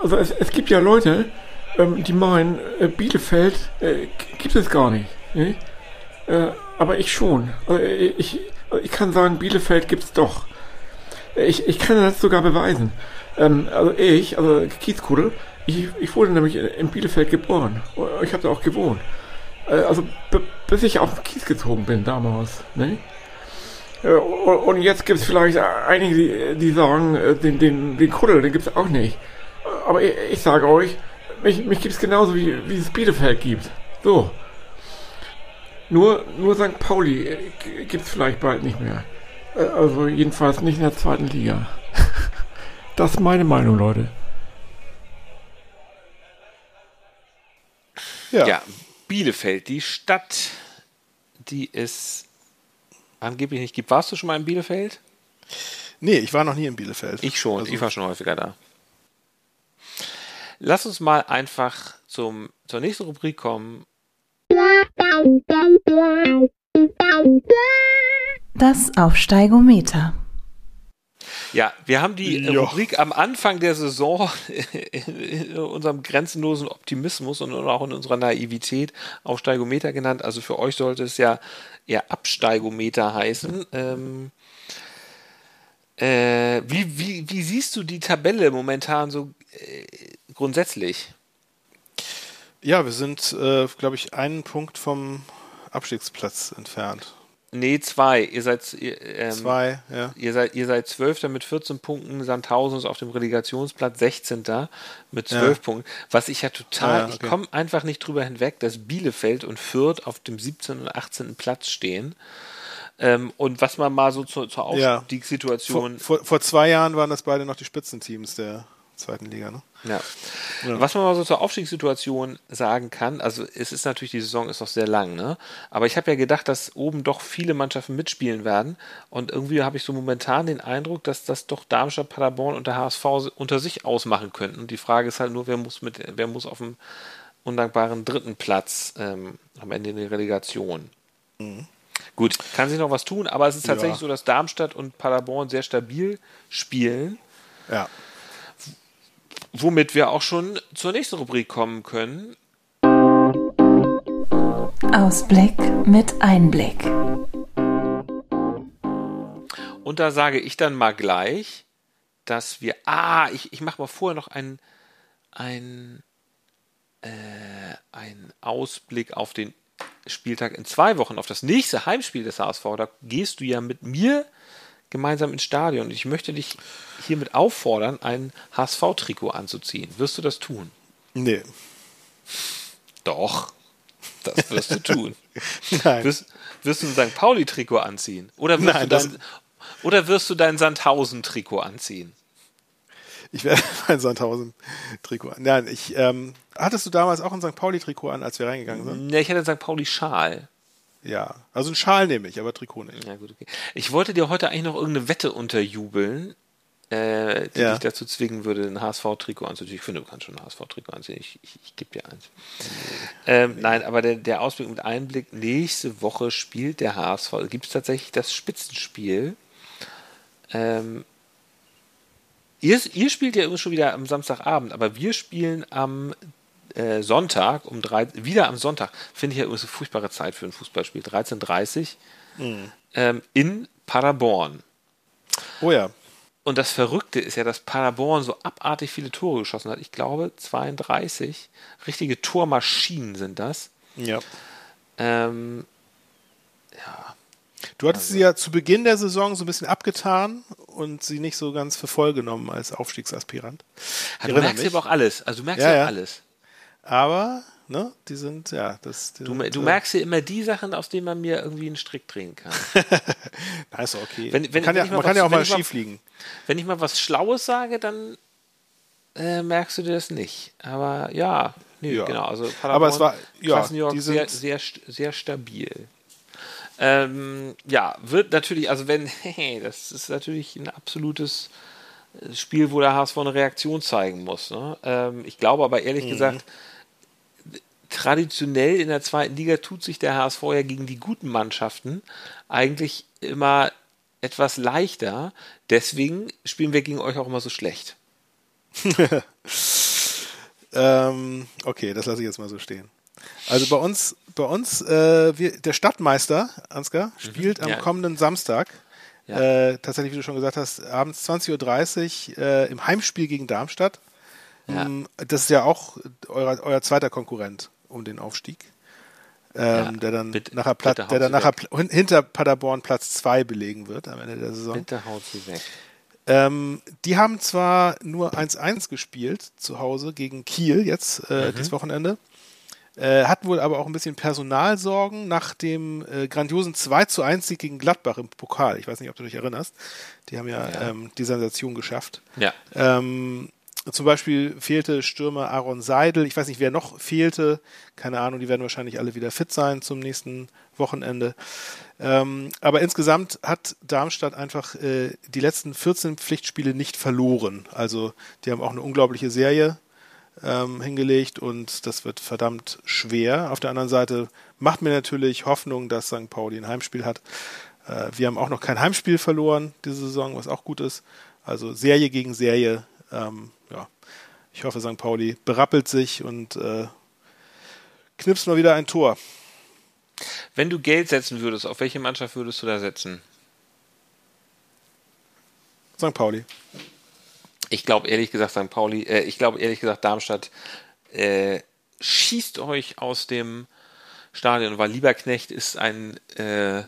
also es, es, gibt ja Leute, ähm, die meinen, äh, Bielefeld äh, gibt es gar nicht. Ne? Aber ich schon. Also ich, ich kann sagen, Bielefeld gibt es doch. Ich, ich kann das sogar beweisen. Ähm, also ich, also Kiezkudel, ich, ich wurde nämlich in Bielefeld geboren. Ich habe da auch gewohnt. Äh, also bis ich auf den Kies gezogen bin damals. Ne? Äh, und jetzt gibt es vielleicht einige, die sagen, äh, den, den, den Kuddel, den gibt es auch nicht. Aber ich, ich sage euch, mich, mich gibt es genauso wie, wie es Bielefeld gibt. So. Nur, nur St. Pauli gibt es vielleicht bald nicht mehr. Also jedenfalls nicht in der zweiten Liga. Das ist meine Meinung, Leute. Ja. ja, Bielefeld, die Stadt, die es angeblich nicht gibt. Warst du schon mal in Bielefeld? Nee, ich war noch nie in Bielefeld. Ich schon, also, ich war schon häufiger da. Lass uns mal einfach zum, zur nächsten Rubrik kommen. Das Aufsteigometer. Ja, wir haben die jo. Rubrik am Anfang der Saison in unserem grenzenlosen Optimismus und auch in unserer Naivität Aufsteigometer genannt. Also für euch sollte es ja eher Absteigometer heißen. Ähm, äh, wie, wie, wie siehst du die Tabelle momentan so äh, grundsätzlich? Ja, wir sind, äh, glaube ich, einen Punkt vom Abstiegsplatz entfernt. Nee, zwei. Ihr seid, ihr, ähm, zwei, ja. Ihr seid, ihr seid Zwölfter mit 14 Punkten. Sandhausen ist auf dem Relegationsplatz 16. mit 12 ja. Punkten. Was ich ja total, ja, okay. ich komme einfach nicht drüber hinweg, dass Bielefeld und Fürth auf dem 17. und 18. Platz stehen. Ähm, und was man mal so zur, zur Aufstiegssituation. Vor, vor, vor, zwei Jahren waren das beide noch die Spitzenteams der zweiten Liga, ne? Ja. ja. Was man mal so zur Aufstiegssituation sagen kann, also es ist natürlich, die Saison ist noch sehr lang, ne? Aber ich habe ja gedacht, dass oben doch viele Mannschaften mitspielen werden. Und irgendwie habe ich so momentan den Eindruck, dass das doch Darmstadt, Paderborn und der HSV unter sich ausmachen könnten. Und die Frage ist halt nur, wer muss mit, wer muss auf dem undankbaren dritten Platz ähm, am Ende in der Relegation. Mhm. Gut, kann sich noch was tun, aber es ist tatsächlich ja. so, dass Darmstadt und Paderborn sehr stabil spielen. Ja womit wir auch schon zur nächsten Rubrik kommen können. Ausblick mit Einblick. Und da sage ich dann mal gleich, dass wir. Ah, ich, ich mache mal vorher noch einen ein, äh, ein Ausblick auf den Spieltag in zwei Wochen, auf das nächste Heimspiel des HSV. Da gehst du ja mit mir gemeinsam ins Stadion. Und ich möchte dich hiermit auffordern, ein HSV-Trikot anzuziehen. Wirst du das tun? Nee. Doch. Das wirst du tun. Nein. Wirst, wirst du ein St. Pauli-Trikot anziehen? Oder wirst, Nein, du dein, oder wirst du dein Sandhausen-Trikot anziehen? Ich werde mein Sandhausen-Trikot an. Nein, ich, ähm, hattest du damals auch ein St. Pauli-Trikot an, als wir reingegangen sind? Nee, ich hatte einen St. Pauli-Schal. Ja, also ein Schal nehme ich, aber Trikot nicht. Ja, gut, okay. Ich wollte dir heute eigentlich noch irgendeine Wette unterjubeln, äh, die ja. dich dazu zwingen würde, ein HSV-Trikot anzuziehen. Ich finde, du kannst schon ein HSV-Trikot anziehen. Ich, ich, ich gebe dir eins. Ähm, nee. Nein, aber der, der Ausblick mit Einblick, nächste Woche spielt der HSV. Gibt es tatsächlich das Spitzenspiel? Ähm, ihr, ihr spielt ja immer schon wieder am Samstagabend, aber wir spielen am äh, Sonntag um drei, wieder am Sonntag, finde ich ja immer so furchtbare Zeit für ein Fußballspiel. 13.30 mhm. ähm, in Paderborn. Oh ja. Und das Verrückte ist ja, dass Paderborn so abartig viele Tore geschossen hat. Ich glaube 32. Richtige Tormaschinen sind das. Ja. Ähm, ja. Du hattest also. sie ja zu Beginn der Saison so ein bisschen abgetan und sie nicht so ganz für voll genommen als Aufstiegsaspirant. Ja, du merkst aber auch alles. Also du merkst ja, ja alles. Aber, ne, die sind, ja, das. Du, sind, du, merkst ja immer die Sachen, aus denen man mir irgendwie einen Strick drehen kann. Na, ist okay. Wenn, wenn, man kann, ja, man was, kann ja auch mal schief liegen. Wenn ich mal was Schlaues sage, dann äh, merkst du dir das nicht. Aber ja, nee, ja. genau. Also Paderborn, Aber es war, ja, die sind sehr, sehr, sehr stabil. Ähm, ja, wird natürlich, also wenn, das ist natürlich ein absolutes äh, Spiel, wo der HSV eine Reaktion zeigen muss. Ne? Ähm, ich glaube aber ehrlich mhm. gesagt, traditionell in der zweiten Liga tut sich der HSV ja gegen die guten Mannschaften eigentlich immer etwas leichter. Deswegen spielen wir gegen euch auch immer so schlecht. ähm, okay, das lasse ich jetzt mal so stehen. Also bei uns, bei uns, äh, wir, der Stadtmeister, Ansgar, mhm. spielt mhm, am ja. kommenden Samstag. Ja. Äh, tatsächlich, wie du schon gesagt hast, abends 20.30 Uhr äh, im Heimspiel gegen Darmstadt. Ja. Ähm, das ist ja auch euer, euer zweiter Konkurrent um den Aufstieg. Ähm, ja, der dann bitte, nachher, Platz, der dann nachher hinter Paderborn Platz 2 belegen wird am Ende der Saison. Bitte haut sie weg. Ähm, die haben zwar nur 1-1 gespielt zu Hause gegen Kiel jetzt äh, mhm. das Wochenende, äh, hatten wohl aber auch ein bisschen Personalsorgen nach dem äh, grandiosen 2 zu 1 Sieg gegen Gladbach im Pokal. Ich weiß nicht, ob du dich erinnerst. Die haben ja, ja. Ähm, die Sensation geschafft. Ja. Ähm, zum Beispiel fehlte Stürmer Aaron Seidel. Ich weiß nicht, wer noch fehlte. Keine Ahnung, die werden wahrscheinlich alle wieder fit sein zum nächsten Wochenende. Ähm, aber insgesamt hat Darmstadt einfach äh, die letzten 14 Pflichtspiele nicht verloren. Also die haben auch eine unglaubliche Serie ähm, hingelegt und das wird verdammt schwer. Auf der anderen Seite macht mir natürlich Hoffnung, dass St. Pauli ein Heimspiel hat. Äh, wir haben auch noch kein Heimspiel verloren diese Saison, was auch gut ist. Also Serie gegen Serie ähm, ja, ich hoffe, St. Pauli berappelt sich und äh, knipst mal wieder ein Tor. Wenn du Geld setzen würdest, auf welche Mannschaft würdest du da setzen? St. Pauli. Ich glaube ehrlich gesagt, St. Pauli, äh, ich glaube ehrlich gesagt, Darmstadt äh, schießt euch aus dem Stadion, weil Lieberknecht ist ein äh,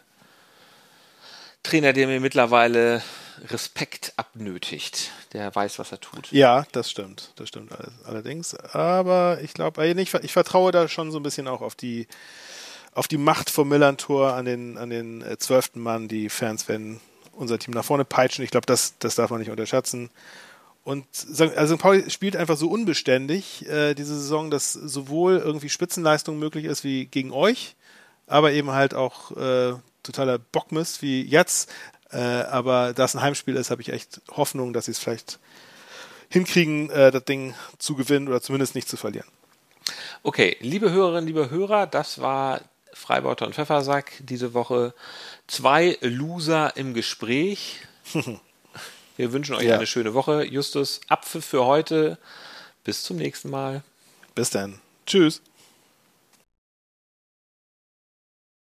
Trainer, der mir mittlerweile Respekt abnötigt. Der weiß, was er tut. Ja, das stimmt. Das stimmt allerdings. Aber ich glaube, ich, ich vertraue da schon so ein bisschen auch auf die, auf die Macht vom Millantor an den, an den äh, zwölften Mann. Die Fans werden unser Team nach vorne peitschen. Ich glaube, das, das darf man nicht unterschätzen. Und also St. Pauli spielt einfach so unbeständig äh, diese Saison, dass sowohl irgendwie Spitzenleistung möglich ist wie gegen euch, aber eben halt auch äh, totaler Bockmist wie jetzt. Äh, aber da es ein Heimspiel ist, habe ich echt Hoffnung, dass sie es vielleicht hinkriegen, äh, das Ding zu gewinnen oder zumindest nicht zu verlieren. Okay, liebe Hörerinnen, liebe Hörer, das war Freibauter und Pfeffersack diese Woche. Zwei Loser im Gespräch. Wir wünschen euch ja. eine schöne Woche. Justus, Apfel für heute. Bis zum nächsten Mal. Bis dann. Tschüss.